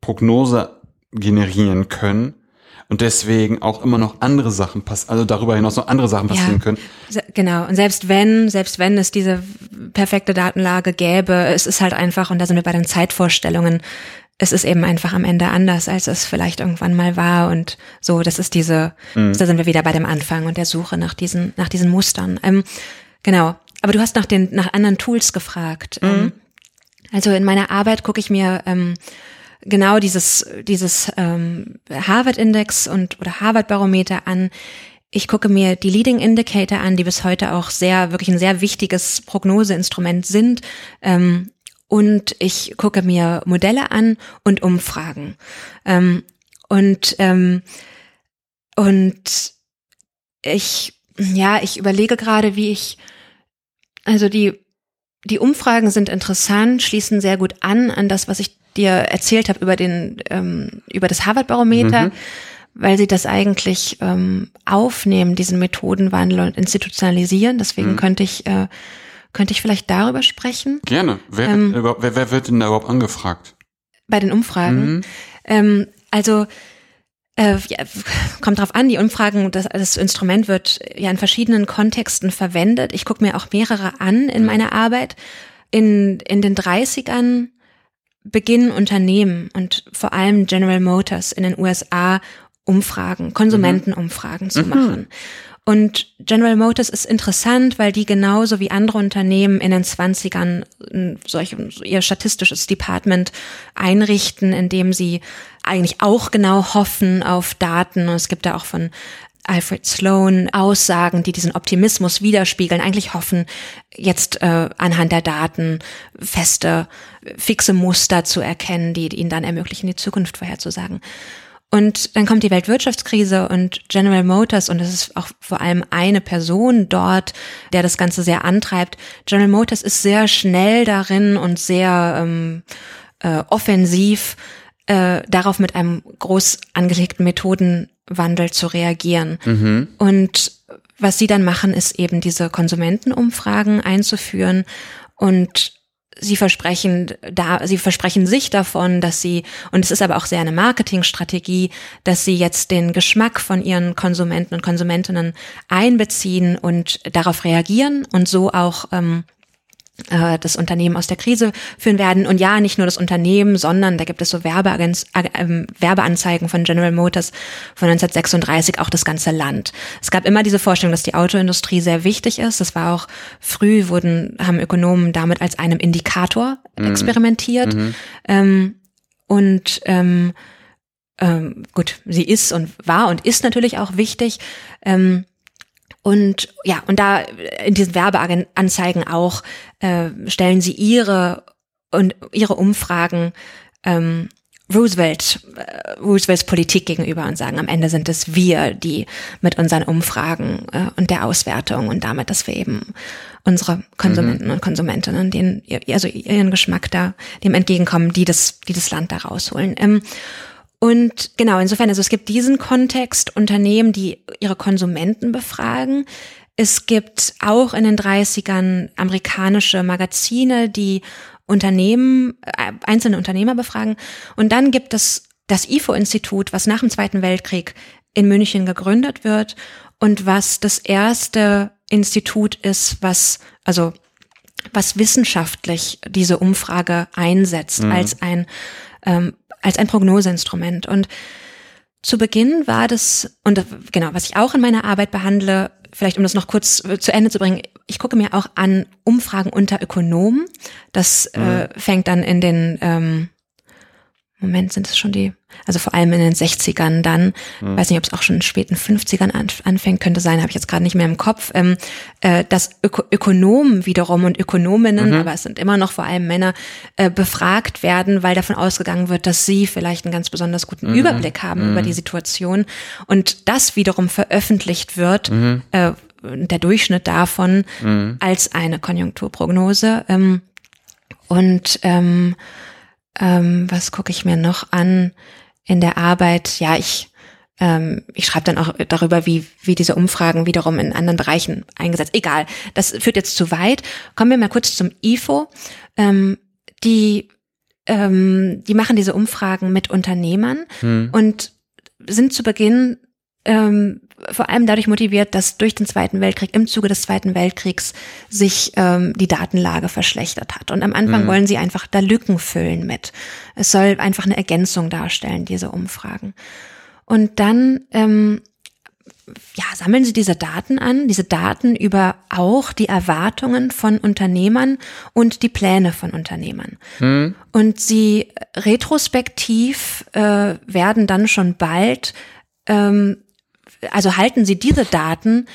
A: Prognose generieren können und deswegen auch immer noch andere Sachen passen, also darüber hinaus noch andere Sachen passieren ja, können.
B: Genau. Und selbst wenn, selbst wenn es diese perfekte Datenlage gäbe, es ist halt einfach, und da sind wir bei den Zeitvorstellungen, es ist eben einfach am Ende anders, als es vielleicht irgendwann mal war. Und so, das ist diese, mhm. da sind wir wieder bei dem Anfang und der Suche nach diesen, nach diesen Mustern. Ähm, genau. Aber du hast nach den, nach anderen Tools gefragt. Mhm. Ähm, also in meiner Arbeit gucke ich mir ähm, genau dieses, dieses ähm, Harvard-Index und oder Harvard-Barometer an. Ich gucke mir die Leading Indicator an, die bis heute auch sehr, wirklich ein sehr wichtiges Prognoseinstrument sind. Ähm, und ich gucke mir Modelle an und Umfragen. Ähm, und, ähm, und ich, ja, ich überlege gerade, wie ich, also die, die Umfragen sind interessant, schließen sehr gut an an das, was ich dir erzählt habe über den, ähm, über das Harvard-Barometer. Mhm weil sie das eigentlich ähm, aufnehmen, diesen Methodenwandel und institutionalisieren. Deswegen mhm. könnte ich äh, könnte ich vielleicht darüber sprechen?
A: Gerne. Wer, ähm, wer, wer wird denn da überhaupt angefragt?
B: Bei den Umfragen. Mhm. Ähm, also äh, ja, kommt drauf an, die Umfragen, das, das Instrument wird ja in verschiedenen Kontexten verwendet. Ich gucke mir auch mehrere an in meiner Arbeit. In, in den 30ern beginnen Unternehmen und vor allem General Motors in den USA Umfragen, Konsumentenumfragen mhm. zu machen. Und General Motors ist interessant, weil die genauso wie andere Unternehmen in den 20ern solch, ihr statistisches Department einrichten, indem sie eigentlich auch genau hoffen auf Daten. Und es gibt da auch von Alfred Sloan Aussagen, die diesen Optimismus widerspiegeln, eigentlich hoffen, jetzt äh, anhand der Daten feste, fixe Muster zu erkennen, die ihnen dann ermöglichen, die Zukunft vorherzusagen. Und dann kommt die Weltwirtschaftskrise und General Motors, und es ist auch vor allem eine Person dort, der das Ganze sehr antreibt. General Motors ist sehr schnell darin und sehr ähm, äh, offensiv, äh, darauf mit einem groß angelegten Methodenwandel zu reagieren. Mhm. Und was sie dann machen, ist eben diese Konsumentenumfragen einzuführen und sie versprechen da, sie versprechen sich davon, dass sie, und es ist aber auch sehr eine Marketingstrategie, dass sie jetzt den Geschmack von ihren Konsumenten und Konsumentinnen einbeziehen und darauf reagieren und so auch ähm, äh, das Unternehmen aus der Krise führen werden. Und ja, nicht nur das Unternehmen, sondern da gibt es so Werbeagenz, äh, äh, Werbeanzeigen von General Motors von 1936, auch das ganze Land. Es gab immer diese Vorstellung, dass die Autoindustrie sehr wichtig ist. Das war auch früh, wurden, haben Ökonomen damit als einem Indikator mhm. experimentiert. Mhm. Ähm, und ähm, ähm, gut, sie ist und war und ist natürlich auch wichtig. Ähm, und ja, und da in diesen Werbeanzeigen auch äh, stellen sie ihre und ihre Umfragen ähm, Roosevelt, äh, Roosevelts Politik gegenüber und sagen, am Ende sind es wir, die mit unseren Umfragen äh, und der Auswertung und damit, dass wir eben unsere Konsumenten mhm. und Konsumentinnen, denen, also ihren Geschmack da, dem entgegenkommen, die das, die das Land da rausholen. Ähm, und genau, insofern, also es gibt diesen Kontext, Unternehmen, die ihre Konsumenten befragen. Es gibt auch in den 30ern amerikanische Magazine, die Unternehmen, äh, einzelne Unternehmer befragen. Und dann gibt es das IFO-Institut, was nach dem Zweiten Weltkrieg in München gegründet wird und was das erste Institut ist, was, also, was wissenschaftlich diese Umfrage einsetzt mhm. als ein ähm, als ein Prognoseinstrument. Und zu Beginn war das, und genau, was ich auch in meiner Arbeit behandle, vielleicht um das noch kurz zu Ende zu bringen, ich gucke mir auch an Umfragen unter Ökonomen. Das äh, mhm. äh, fängt dann in den, ähm, Moment sind es schon die, also vor allem in den 60ern dann, mhm. weiß nicht, ob es auch schon in den späten 50ern anfängt, könnte sein, habe ich jetzt gerade nicht mehr im Kopf, ähm, äh, dass Öko Ökonomen wiederum und Ökonominnen, mhm. aber es sind immer noch vor allem Männer, äh, befragt werden, weil davon ausgegangen wird, dass sie vielleicht einen ganz besonders guten mhm. Überblick haben über mhm. die Situation und das wiederum veröffentlicht wird, mhm. äh, der Durchschnitt davon mhm. als eine Konjunkturprognose. Ähm, und ähm, ähm, was gucke ich mir noch an in der Arbeit? Ja, ich ähm, ich schreibe dann auch darüber, wie, wie diese Umfragen wiederum in anderen Bereichen eingesetzt. Egal, das führt jetzt zu weit. Kommen wir mal kurz zum IFO. Ähm, die, ähm, die machen diese Umfragen mit Unternehmern hm. und sind zu Beginn ähm, vor allem dadurch motiviert, dass durch den Zweiten Weltkrieg, im Zuge des Zweiten Weltkriegs, sich ähm, die Datenlage verschlechtert hat. Und am Anfang mhm. wollen sie einfach da Lücken füllen mit. Es soll einfach eine Ergänzung darstellen, diese Umfragen. Und dann ähm, ja, sammeln Sie diese Daten an, diese Daten über auch die Erwartungen von Unternehmern und die Pläne von Unternehmern. Mhm. Und Sie retrospektiv äh, werden dann schon bald ähm, also halten Sie diese Daten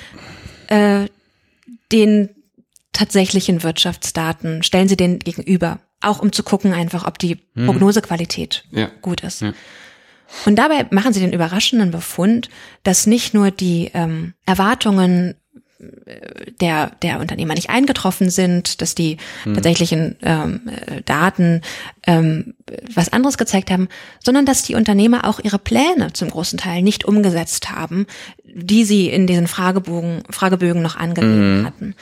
B: äh, den tatsächlichen Wirtschaftsdaten, stellen Sie den gegenüber, auch um zu gucken einfach, ob die hm. Prognosequalität hm. ja. gut ist. Ja. Und dabei machen Sie den überraschenden Befund, dass nicht nur die ähm, Erwartungen der, der Unternehmer nicht eingetroffen sind, dass die hm. tatsächlichen ähm, Daten ähm, was anderes gezeigt haben, sondern dass die Unternehmer auch ihre Pläne zum großen Teil nicht umgesetzt haben, die sie in diesen Fragebogen, Fragebögen noch angegeben mhm. hatten.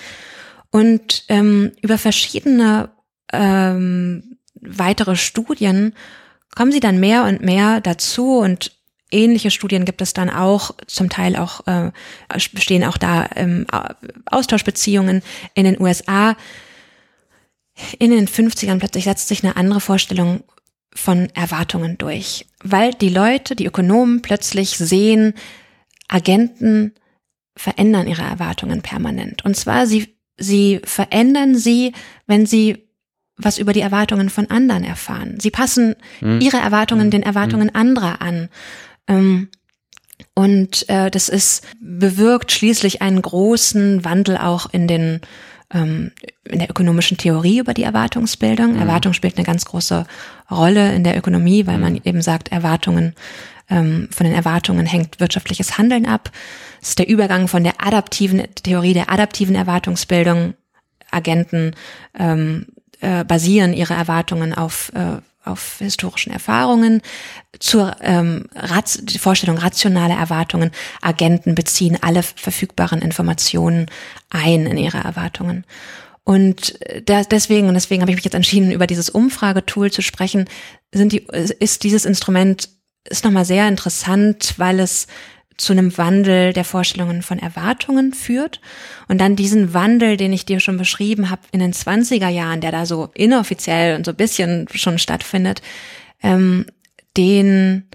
B: Und ähm, über verschiedene ähm, weitere Studien kommen sie dann mehr und mehr dazu und ähnliche Studien gibt es dann auch, zum Teil auch äh, bestehen auch da ähm, Austauschbeziehungen in den USA. In den 50ern plötzlich setzt sich eine andere Vorstellung von Erwartungen durch, weil die Leute, die Ökonomen plötzlich sehen, Agenten verändern ihre Erwartungen permanent. Und zwar sie, sie verändern sie, wenn sie was über die Erwartungen von anderen erfahren. Sie passen hm. ihre Erwartungen hm. den Erwartungen hm. anderer an. Ähm, und äh, das ist bewirkt schließlich einen großen Wandel auch in den ähm, in der ökonomischen Theorie über die Erwartungsbildung. Mhm. Erwartung spielt eine ganz große Rolle in der Ökonomie, weil mhm. man eben sagt, Erwartungen ähm, von den Erwartungen hängt wirtschaftliches Handeln ab. Es ist der Übergang von der adaptiven Theorie der adaptiven Erwartungsbildung. Agenten ähm, äh, basieren ihre Erwartungen auf äh, auf historischen Erfahrungen, zur ähm, Rat Vorstellung rationale Erwartungen. Agenten beziehen alle verfügbaren Informationen ein in ihre Erwartungen. Und äh, deswegen, und deswegen habe ich mich jetzt entschieden, über dieses Umfragetool zu sprechen, sind die, ist dieses Instrument ist nochmal sehr interessant, weil es zu einem Wandel der Vorstellungen von Erwartungen führt. Und dann diesen Wandel, den ich dir schon beschrieben habe in den 20er Jahren, der da so inoffiziell und so ein bisschen schon stattfindet, ähm, den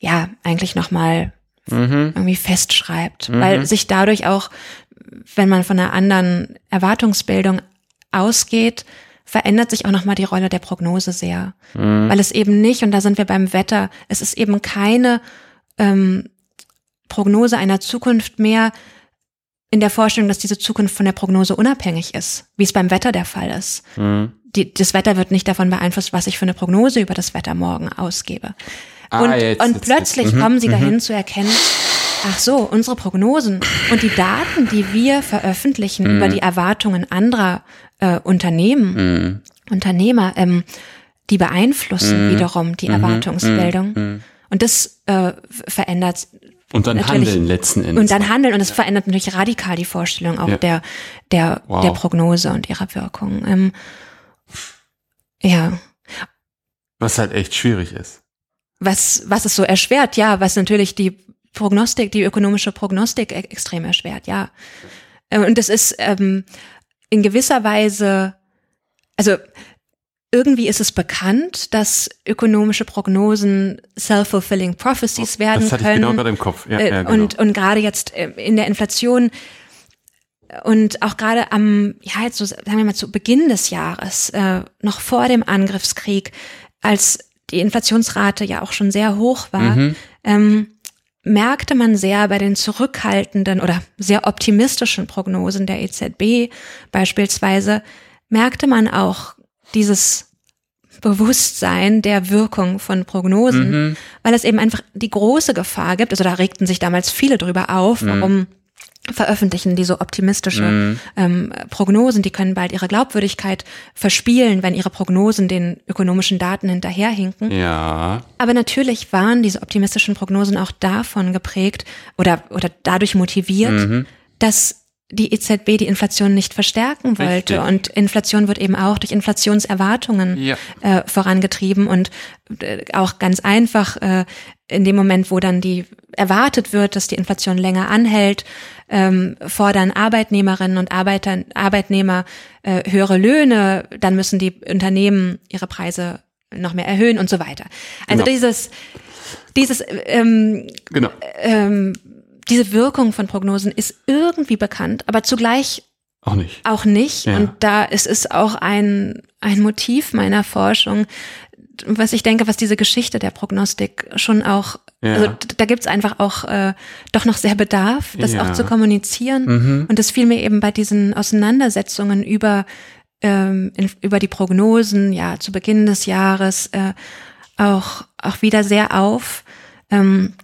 B: ja eigentlich nochmal mhm. irgendwie festschreibt. Mhm. Weil sich dadurch auch, wenn man von einer anderen Erwartungsbildung ausgeht, verändert sich auch nochmal die Rolle der Prognose sehr. Mhm. Weil es eben nicht, und da sind wir beim Wetter, es ist eben keine ähm, Prognose einer Zukunft mehr in der Vorstellung, dass diese Zukunft von der Prognose unabhängig ist, wie es beim Wetter der Fall ist. Mhm. Die, das Wetter wird nicht davon beeinflusst, was ich für eine Prognose über das Wetter morgen ausgebe. Ah, und, jetzt, und jetzt, plötzlich jetzt. Mhm. kommen sie dahin mhm. zu erkennen, ach so, unsere Prognosen und die Daten, die wir veröffentlichen mhm. über die Erwartungen anderer äh, Unternehmen, mhm. Unternehmer, ähm, die beeinflussen mhm. wiederum die Erwartungsbildung. Und das äh, verändert
A: und dann handeln letzten Endes.
B: Und dann handeln und es verändert natürlich radikal die Vorstellung auch ja. der, der, wow. der Prognose und ihrer Wirkung. Ähm, ja.
A: Was halt echt schwierig ist.
B: Was, was es so erschwert, ja, was natürlich die Prognostik, die ökonomische Prognostik e-, extrem erschwert, ja. Ähm, und das ist ähm, in gewisser Weise, also irgendwie ist es bekannt, dass ökonomische Prognosen self-fulfilling prophecies oh, werden das hatte können. Ich genau
A: gerade im Kopf. Ja,
B: ja, genau. Und, und gerade jetzt äh, in der Inflation und auch gerade am, ja, jetzt so, sagen wir mal zu Beginn des Jahres, äh, noch vor dem Angriffskrieg, als die Inflationsrate ja auch schon sehr hoch war, mhm. ähm, merkte man sehr bei den zurückhaltenden oder sehr optimistischen Prognosen der EZB beispielsweise, merkte man auch dieses Bewusstsein der Wirkung von Prognosen, mhm. weil es eben einfach die große Gefahr gibt. Also da regten sich damals viele drüber auf, mhm. warum veröffentlichen die so optimistische mhm. ähm, Prognosen, die können bald ihre Glaubwürdigkeit verspielen, wenn ihre Prognosen den ökonomischen Daten hinterherhinken.
A: Ja.
B: Aber natürlich waren diese optimistischen Prognosen auch davon geprägt oder, oder dadurch motiviert, mhm. dass die EZB die Inflation nicht verstärken wollte. Richtig. Und Inflation wird eben auch durch Inflationserwartungen ja. äh, vorangetrieben und äh, auch ganz einfach äh, in dem Moment, wo dann die erwartet wird, dass die Inflation länger anhält, ähm, fordern Arbeitnehmerinnen und Arbeiter, Arbeitnehmer äh, höhere Löhne, dann müssen die Unternehmen ihre Preise noch mehr erhöhen und so weiter. Also genau. dieses dieses ähm, genau. ähm, diese Wirkung von Prognosen ist irgendwie bekannt, aber zugleich
A: auch nicht.
B: Auch nicht. Ja. Und da ist es auch ein, ein Motiv meiner Forschung, was ich denke, was diese Geschichte der Prognostik schon auch, ja. also da gibt's einfach auch äh, doch noch sehr Bedarf, das ja. auch zu kommunizieren. Mhm. Und das fiel mir eben bei diesen Auseinandersetzungen über, ähm, in, über die Prognosen, ja, zu Beginn des Jahres äh, auch, auch wieder sehr auf. Ähm,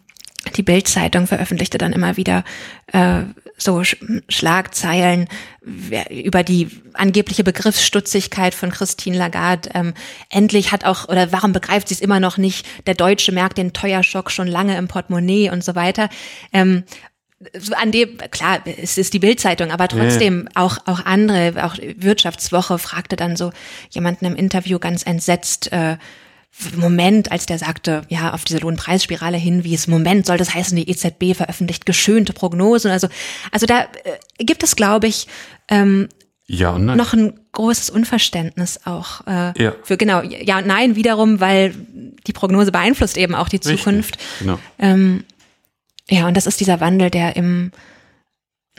B: die Bildzeitung veröffentlichte dann immer wieder äh, so Schlagzeilen über die angebliche Begriffsstutzigkeit von Christine Lagarde. Ähm, endlich hat auch, oder warum begreift sie es immer noch nicht, der Deutsche merkt den Teuerschock schon lange im Portemonnaie und so weiter. Ähm, an dem, klar, es ist die Bildzeitung, aber trotzdem ja. auch, auch andere, auch Wirtschaftswoche fragte dann so jemanden im Interview ganz entsetzt, äh, Moment, als der sagte, ja, auf diese Lohnpreisspirale hinwies, Moment, soll das heißen, die EZB veröffentlicht geschönte Prognosen? Also, also da äh, gibt es, glaube ich, ähm,
A: ja und nein.
B: noch ein großes Unverständnis auch äh, ja. für genau ja und nein wiederum, weil die Prognose beeinflusst eben auch die Zukunft. Richtig, genau. Ähm, ja, und das ist dieser Wandel, der im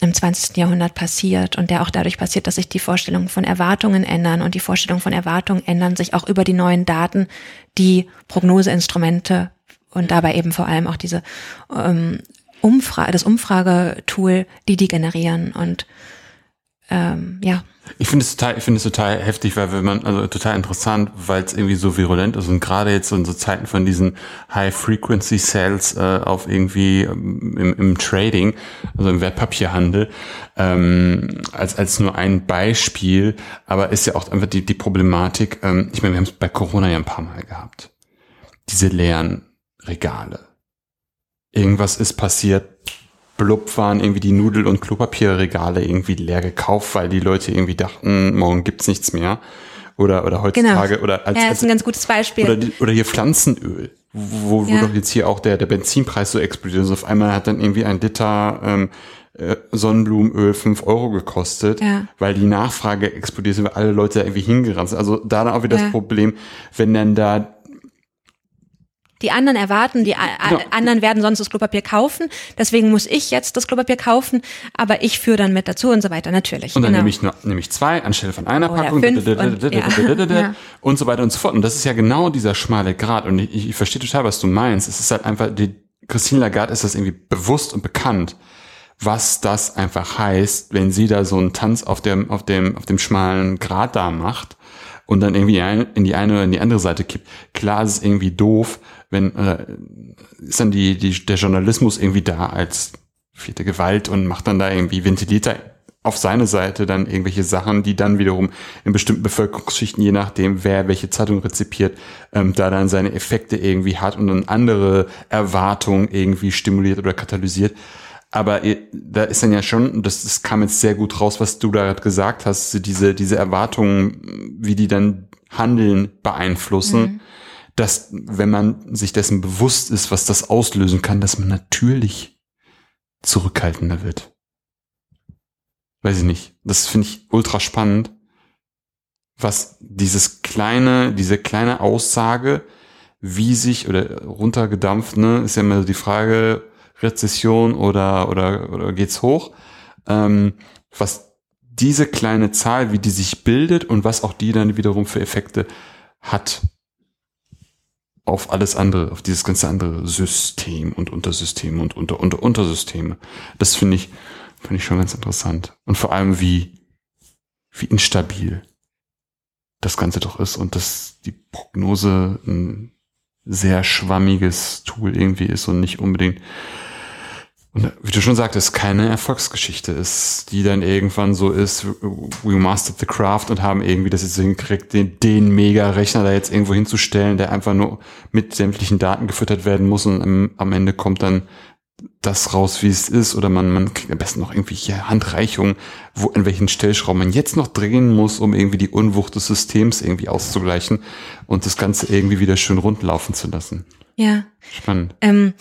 B: im 20. Jahrhundert passiert und der auch dadurch passiert, dass sich die Vorstellungen von Erwartungen ändern und die Vorstellungen von Erwartungen ändern sich auch über die neuen Daten, die Prognoseinstrumente und dabei eben vor allem auch diese ähm, Umfrage, das Umfragetool, die die generieren und ähm, ja.
A: Ich finde es total, ich finde es total heftig, weil wenn man, also total interessant, weil es irgendwie so virulent ist und gerade jetzt in so Zeiten von diesen High-Frequency-Sales äh, auf irgendwie ähm, im, im Trading, also im Wertpapierhandel, ähm, als, als nur ein Beispiel, aber ist ja auch einfach die, die Problematik, ähm, ich meine, wir haben es bei Corona ja ein paar Mal gehabt. Diese leeren Regale. Irgendwas ist passiert, blub waren irgendwie die Nudel- und Klopapierregale irgendwie leer gekauft, weil die Leute irgendwie dachten, morgen gibt's nichts mehr. Oder, oder heutzutage, genau. oder
B: als, ja, das ist ein ganz gutes Beispiel.
A: Oder, oder hier Pflanzenöl, wo, wo ja. doch jetzt hier auch der, der Benzinpreis so explodiert. Also auf einmal hat dann irgendwie ein Liter ähm, äh, Sonnenblumenöl fünf Euro gekostet, ja. weil die Nachfrage explodiert ist, weil alle Leute da irgendwie hingerannt sind. Also da dann auch wieder ja. das Problem, wenn dann da
B: die anderen erwarten, die genau. anderen werden sonst das Klopapier kaufen. Deswegen muss ich jetzt das Klopapier kaufen, aber ich führe dann mit dazu und so weiter. Natürlich.
A: Und dann genau. nehme ich nur, nehme ich zwei anstelle von einer Oder Packung fünf und, ja. und so weiter und so fort. Und das ist ja genau dieser schmale Grad. Und ich, ich verstehe total, was du meinst. Es ist halt einfach, die Christine Lagarde ist das irgendwie bewusst und bekannt was das einfach heißt, wenn sie da so einen Tanz auf dem, auf dem, auf dem schmalen Grat da macht und dann irgendwie in die eine oder in die andere Seite kippt. Klar ist es irgendwie doof, wenn äh, ist dann die, die, der Journalismus irgendwie da als vierte Gewalt und macht dann da irgendwie, ventiliert da auf seine Seite dann irgendwelche Sachen, die dann wiederum in bestimmten Bevölkerungsschichten, je nachdem, wer welche Zeitung rezipiert, ähm, da dann seine Effekte irgendwie hat und dann andere Erwartungen irgendwie stimuliert oder katalysiert. Aber da ist dann ja schon, das, das kam jetzt sehr gut raus, was du da gesagt hast, diese, diese Erwartungen, wie die dann Handeln beeinflussen, mhm. Dass, wenn man sich dessen bewusst ist, was das auslösen kann, dass man natürlich zurückhaltender wird. Weiß ich nicht. Das finde ich ultra spannend, was dieses kleine, diese kleine Aussage, wie sich oder runtergedampft, ne, ist ja immer die Frage, Rezession oder, oder, oder geht's hoch? Ähm, was diese kleine Zahl, wie die sich bildet und was auch die dann wiederum für Effekte hat. Auf alles andere, auf dieses ganze andere System und Untersysteme und unter, unter, Untersysteme. Das finde ich, finde ich schon ganz interessant. Und vor allem, wie, wie instabil das Ganze doch ist und dass die Prognose ein sehr schwammiges Tool irgendwie ist und nicht unbedingt und wie du schon sagtest, keine Erfolgsgeschichte ist, die dann irgendwann so ist, we mastered the craft und haben irgendwie das jetzt hingekriegt, den, den Mega-Rechner da jetzt irgendwo hinzustellen, der einfach nur mit sämtlichen Daten gefüttert werden muss und am, am Ende kommt dann das raus, wie es ist, oder man, man kriegt am besten noch irgendwelche Handreichungen, wo, an welchen Stellschrauben man jetzt noch drehen muss, um irgendwie die Unwucht des Systems irgendwie auszugleichen und das Ganze irgendwie wieder schön rundlaufen zu lassen.
B: Ja.
A: Spannend.
B: Ähm,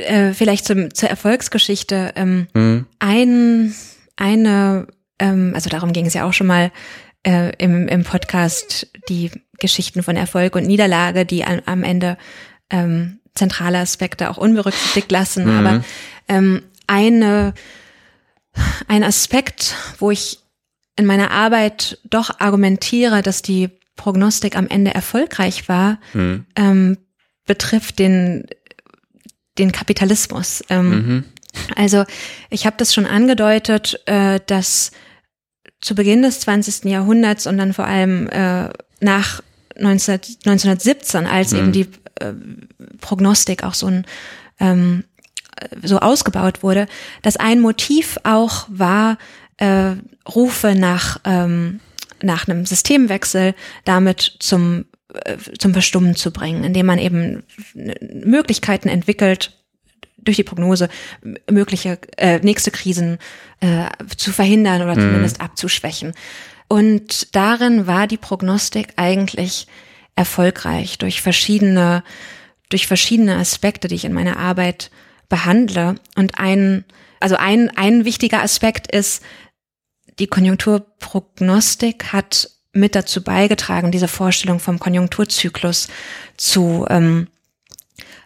B: äh, vielleicht zum, zur Erfolgsgeschichte. Ähm, mhm. Ein, eine, ähm, also darum ging es ja auch schon mal äh, im, im Podcast, die Geschichten von Erfolg und Niederlage, die an, am Ende ähm, zentrale Aspekte auch unberücksichtigt lassen. Mhm. Aber ähm, eine, ein Aspekt, wo ich in meiner Arbeit doch argumentiere, dass die Prognostik am Ende erfolgreich war, mhm. ähm, betrifft den den Kapitalismus. Ähm, mhm. Also ich habe das schon angedeutet, äh, dass zu Beginn des 20. Jahrhunderts und dann vor allem äh, nach 19, 1917, als mhm. eben die äh, Prognostik auch so ein ähm, so ausgebaut wurde, dass ein Motiv auch war, äh, Rufe nach ähm, nach einem Systemwechsel damit zum zum Verstummen zu bringen, indem man eben Möglichkeiten entwickelt, durch die Prognose mögliche äh, nächste Krisen äh, zu verhindern oder mhm. zumindest abzuschwächen. Und darin war die Prognostik eigentlich erfolgreich durch verschiedene, durch verschiedene Aspekte, die ich in meiner Arbeit behandle. Und ein, also ein, ein wichtiger Aspekt ist, die Konjunkturprognostik hat mit dazu beigetragen, diese Vorstellung vom Konjunkturzyklus zu ähm,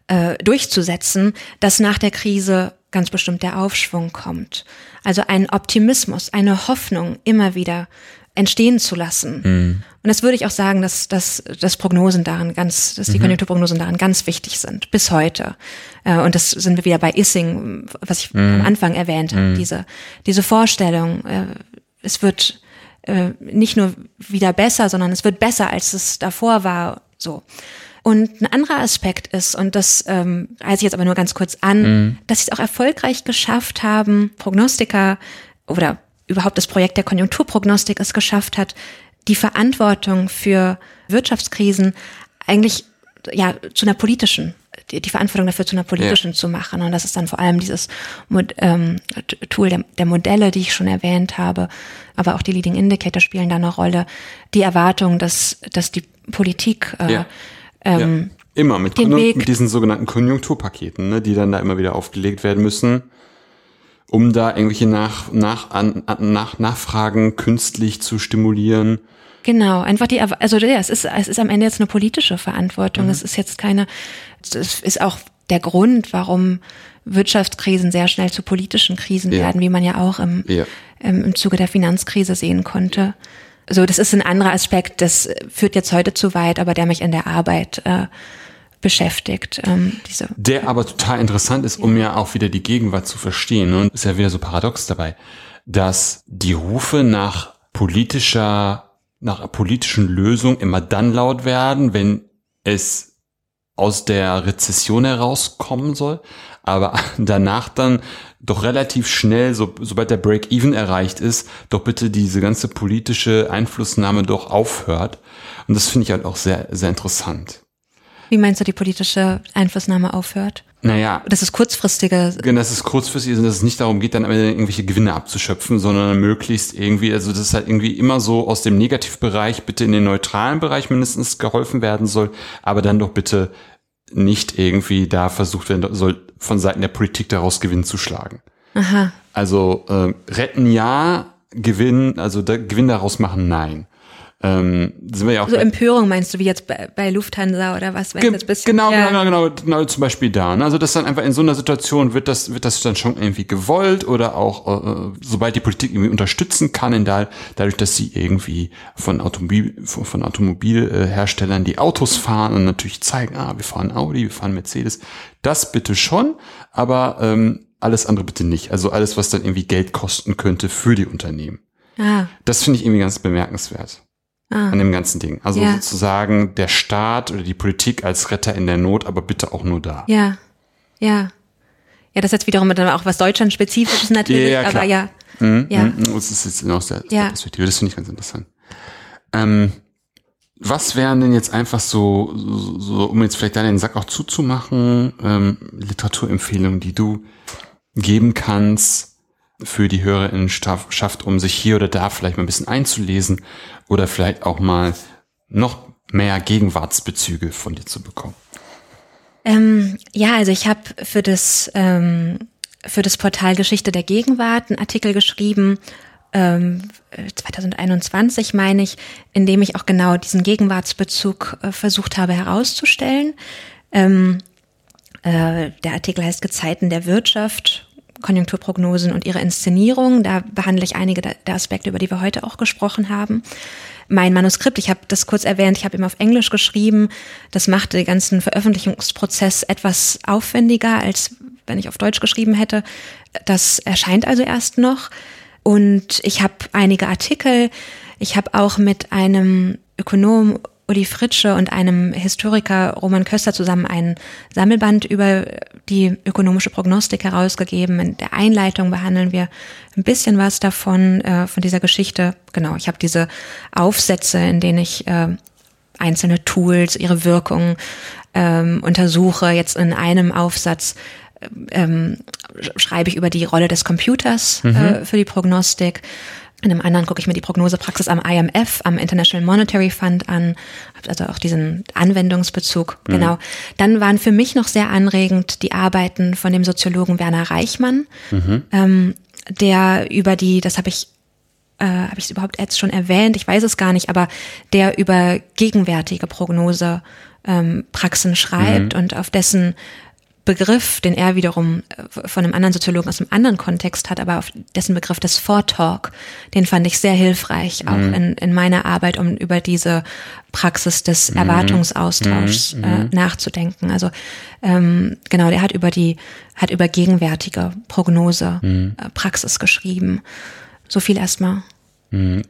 B: äh, durchzusetzen, dass nach der Krise ganz bestimmt der Aufschwung kommt. Also ein Optimismus, eine Hoffnung immer wieder entstehen zu lassen. Mhm. Und das würde ich auch sagen, dass, dass, dass Prognosen darin ganz, dass die mhm. Konjunkturprognosen darin ganz wichtig sind, bis heute. Äh, und das sind wir wieder bei Issing, was ich mhm. am Anfang erwähnt habe, mhm. diese, diese Vorstellung, äh, es wird äh, nicht nur wieder besser, sondern es wird besser, als es davor war. So. Und ein anderer Aspekt ist, und das ähm, reiße ich jetzt aber nur ganz kurz an, mhm. dass sie es auch erfolgreich geschafft haben, Prognostiker oder überhaupt das Projekt der Konjunkturprognostik es geschafft hat, die Verantwortung für Wirtschaftskrisen eigentlich ja zu einer politischen die, die Verantwortung dafür zu einer politischen ja. zu machen. Und das ist dann vor allem dieses Mod, ähm, Tool der, der Modelle, die ich schon erwähnt habe, aber auch die Leading Indicator spielen da eine Rolle. Die Erwartung, dass, dass die Politik äh, ja.
A: Ähm, ja. Immer mit, mit diesen sogenannten Konjunkturpaketen, ne, die dann da immer wieder aufgelegt werden müssen, um da irgendwelche nach, nach, an, nach, Nachfragen künstlich zu stimulieren.
B: Genau, einfach die, also ja, es ist, es ist am Ende jetzt eine politische Verantwortung. Mhm. Es ist jetzt keine, es ist auch der Grund, warum Wirtschaftskrisen sehr schnell zu politischen Krisen ja. werden, wie man ja auch im, ja. im, im Zuge der Finanzkrise sehen konnte. So, das ist ein anderer Aspekt, das führt jetzt heute zu weit, aber der mich in der Arbeit äh, beschäftigt. Ähm,
A: diese der aber total interessant ist, um ja auch wieder die Gegenwart zu verstehen. Und ist ja wieder so paradox dabei, dass die Rufe nach politischer, nach politischen Lösungen immer dann laut werden, wenn es aus der Rezession herauskommen soll, aber (laughs) danach dann doch relativ schnell, so, sobald der Break-Even erreicht ist, doch bitte diese ganze politische Einflussnahme doch aufhört. Und das finde ich halt auch sehr, sehr interessant.
B: Wie meinst du, die politische Einflussnahme aufhört?
A: Naja.
B: Das ist kurzfristige.
A: Genau, das ist kurzfristig, dass es nicht darum geht, dann irgendwelche Gewinne abzuschöpfen, sondern möglichst irgendwie, also das ist halt irgendwie immer so aus dem Negativbereich bitte in den neutralen Bereich mindestens geholfen werden soll, aber dann doch bitte nicht irgendwie da versucht werden soll, von Seiten der Politik daraus Gewinn zu schlagen.
B: Aha.
A: Also äh, retten ja, Gewinn, also da, Gewinn daraus machen nein. Ähm, sind wir ja auch.
B: So Empörung meinst du, wie jetzt bei, bei Lufthansa oder was?
A: Ge genau, ja. genau, genau, genau, zum Beispiel da. Ne? Also das dann einfach in so einer Situation wird das, wird das dann schon irgendwie gewollt oder auch, äh, sobald die Politik irgendwie unterstützen kann, in da, dadurch, dass sie irgendwie von Automobil, von, von Automobilherstellern die Autos fahren und natürlich zeigen, ah, wir fahren Audi, wir fahren Mercedes. Das bitte schon, aber ähm, alles andere bitte nicht. Also alles, was dann irgendwie Geld kosten könnte für die Unternehmen. Ah. Das finde ich irgendwie ganz bemerkenswert ah. an dem ganzen Ding. Also ja. sozusagen der Staat oder die Politik als Retter in der Not, aber bitte auch nur da.
B: Ja, ja. Ja, das ist jetzt wiederum dann auch was Deutschland-spezifisches natürlich, ja, ja, aber ja.
A: Mhm, ja. Mhm, das ist jetzt aus der, ja. Perspektive, das finde ich ganz interessant. Ähm, was wären denn jetzt einfach so, so, so, um jetzt vielleicht da den Sack auch zuzumachen, ähm, Literaturempfehlungen, die du geben kannst, für die Hörerinnen schafft, um sich hier oder da vielleicht mal ein bisschen einzulesen oder vielleicht auch mal noch mehr Gegenwartsbezüge von dir zu bekommen?
B: Ähm, ja, also ich habe für das ähm, für das Portal Geschichte der Gegenwart einen Artikel geschrieben, ähm, 2021 meine ich, in dem ich auch genau diesen Gegenwartsbezug äh, versucht habe herauszustellen. Ähm, äh, der Artikel heißt Gezeiten der Wirtschaft Konjunkturprognosen und ihre Inszenierung. Da behandle ich einige der Aspekte, über die wir heute auch gesprochen haben. Mein Manuskript, ich habe das kurz erwähnt, ich habe immer auf Englisch geschrieben. Das machte den ganzen Veröffentlichungsprozess etwas aufwendiger, als wenn ich auf Deutsch geschrieben hätte. Das erscheint also erst noch. Und ich habe einige Artikel. Ich habe auch mit einem Ökonom Uli Fritsche und einem Historiker Roman Köster zusammen einen Sammelband über die ökonomische Prognostik herausgegeben. In der Einleitung behandeln wir ein bisschen was davon, äh, von dieser Geschichte. Genau, ich habe diese Aufsätze, in denen ich äh, einzelne Tools, ihre Wirkung ähm, untersuche. Jetzt in einem Aufsatz ähm, schreibe ich über die Rolle des Computers mhm. äh, für die Prognostik. In einem anderen gucke ich mir die Prognosepraxis am IMF, am International Monetary Fund an, also auch diesen Anwendungsbezug. Mhm. Genau. Dann waren für mich noch sehr anregend die Arbeiten von dem Soziologen Werner Reichmann, mhm. ähm, der über die, das habe ich äh, habe ich es überhaupt jetzt schon erwähnt, ich weiß es gar nicht, aber der über gegenwärtige Prognose ähm, Praxen schreibt mhm. und auf dessen Begriff, den er wiederum äh, von einem anderen Soziologen aus einem anderen Kontext hat, aber auf dessen Begriff des Vortalk, den fand ich sehr hilfreich, auch mhm. in, in meiner Arbeit, um über diese Praxis des mhm. Erwartungsaustauschs mhm. äh, nachzudenken. Also ähm, genau, der hat über die, hat über gegenwärtige Prognose mhm. äh, Praxis geschrieben. So viel erstmal.
A: Mhm.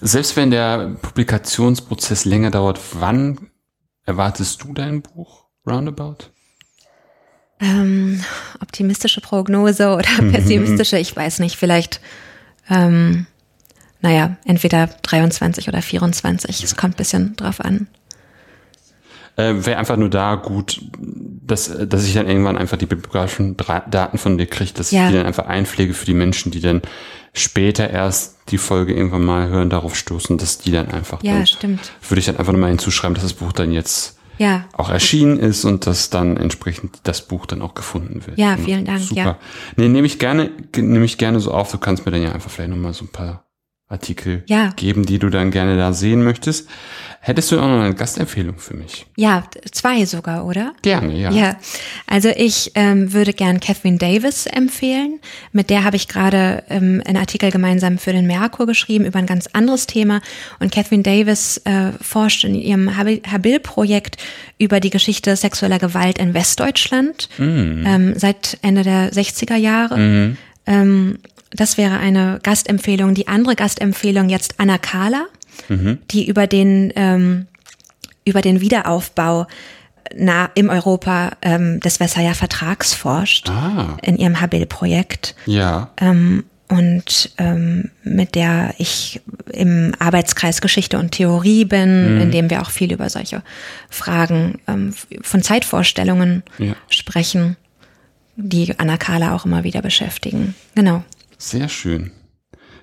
A: Selbst wenn der Publikationsprozess länger dauert, wann erwartest du dein Buch roundabout?
B: Ähm, optimistische Prognose oder pessimistische, ich weiß nicht, vielleicht, ähm, naja, entweder 23 oder 24, es kommt ein bisschen drauf an.
A: Äh, Wäre einfach nur da gut, dass, dass ich dann irgendwann einfach die bibliografischen Daten von dir kriege, dass ja. ich die dann einfach einpflege für die Menschen, die dann später erst die Folge irgendwann mal hören, darauf stoßen, dass die dann einfach.
B: Ja,
A: dann,
B: stimmt.
A: Würde ich dann einfach nochmal hinzuschreiben, dass das Buch dann jetzt ja. auch erschienen ist und dass dann entsprechend das Buch dann auch gefunden wird.
B: Ja, vielen Dank.
A: Super.
B: Ja.
A: Nee, nehme ich gerne, nehme ich gerne so auf. Du kannst mir dann ja einfach vielleicht nochmal so ein paar Artikel ja. geben, die du dann gerne da sehen möchtest. Hättest du auch noch eine Gastempfehlung für mich?
B: Ja, zwei sogar, oder?
A: Gerne, ja.
B: Ja, also ich ähm, würde gern Catherine Davis empfehlen. Mit der habe ich gerade ähm, einen Artikel gemeinsam für den Merkur geschrieben über ein ganz anderes Thema. Und Catherine Davis äh, forscht in ihrem Habil-Projekt über die Geschichte sexueller Gewalt in Westdeutschland mm. ähm, seit Ende der 60er Jahre. Mm. Ähm, das wäre eine Gastempfehlung. Die andere Gastempfehlung jetzt Anna Kahler, mhm. die über den, ähm, über den Wiederaufbau na, im Europa ähm, des Versailler Vertrags forscht, ah. in ihrem Habil-Projekt.
A: Ja.
B: Ähm, und ähm, mit der ich im Arbeitskreis Geschichte und Theorie bin, mhm. in dem wir auch viel über solche Fragen ähm, von Zeitvorstellungen ja. sprechen, die Anna Kahler auch immer wieder beschäftigen. Genau.
A: Sehr schön.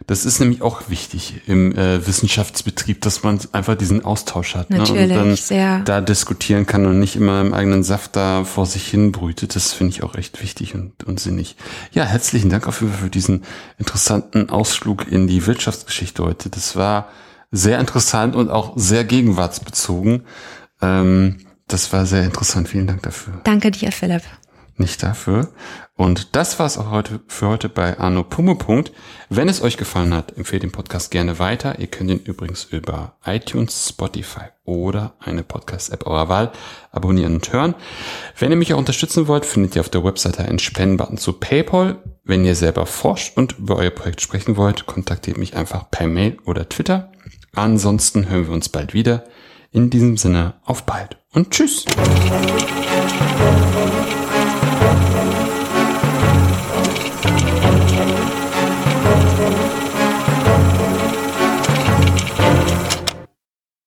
A: Das ist nämlich auch wichtig im äh, Wissenschaftsbetrieb, dass man einfach diesen Austausch hat
B: Natürlich,
A: ne? und dann
B: sehr.
A: da diskutieren kann und nicht immer im eigenen Saft da vor sich hin brütet. Das finde ich auch echt wichtig und, und sinnig. Ja, herzlichen Dank auch für, für diesen interessanten Ausflug in die Wirtschaftsgeschichte heute. Das war sehr interessant und auch sehr gegenwartsbezogen. Ähm, das war sehr interessant. Vielen Dank dafür.
B: Danke dir, Philipp.
A: Nicht dafür. Und das war's auch heute für heute bei Arno Pummepunkt. Wenn es euch gefallen hat, empfehlt den Podcast gerne weiter. Ihr könnt ihn übrigens über iTunes, Spotify oder eine Podcast-App eurer Wahl abonnieren und hören. Wenn ihr mich auch unterstützen wollt, findet ihr auf der Webseite einen Spendenbutton zu PayPal. Wenn ihr selber forscht und über euer Projekt sprechen wollt, kontaktiert mich einfach per Mail oder Twitter. Ansonsten hören wir uns bald wieder. In diesem Sinne, auf bald und tschüss. Thank you.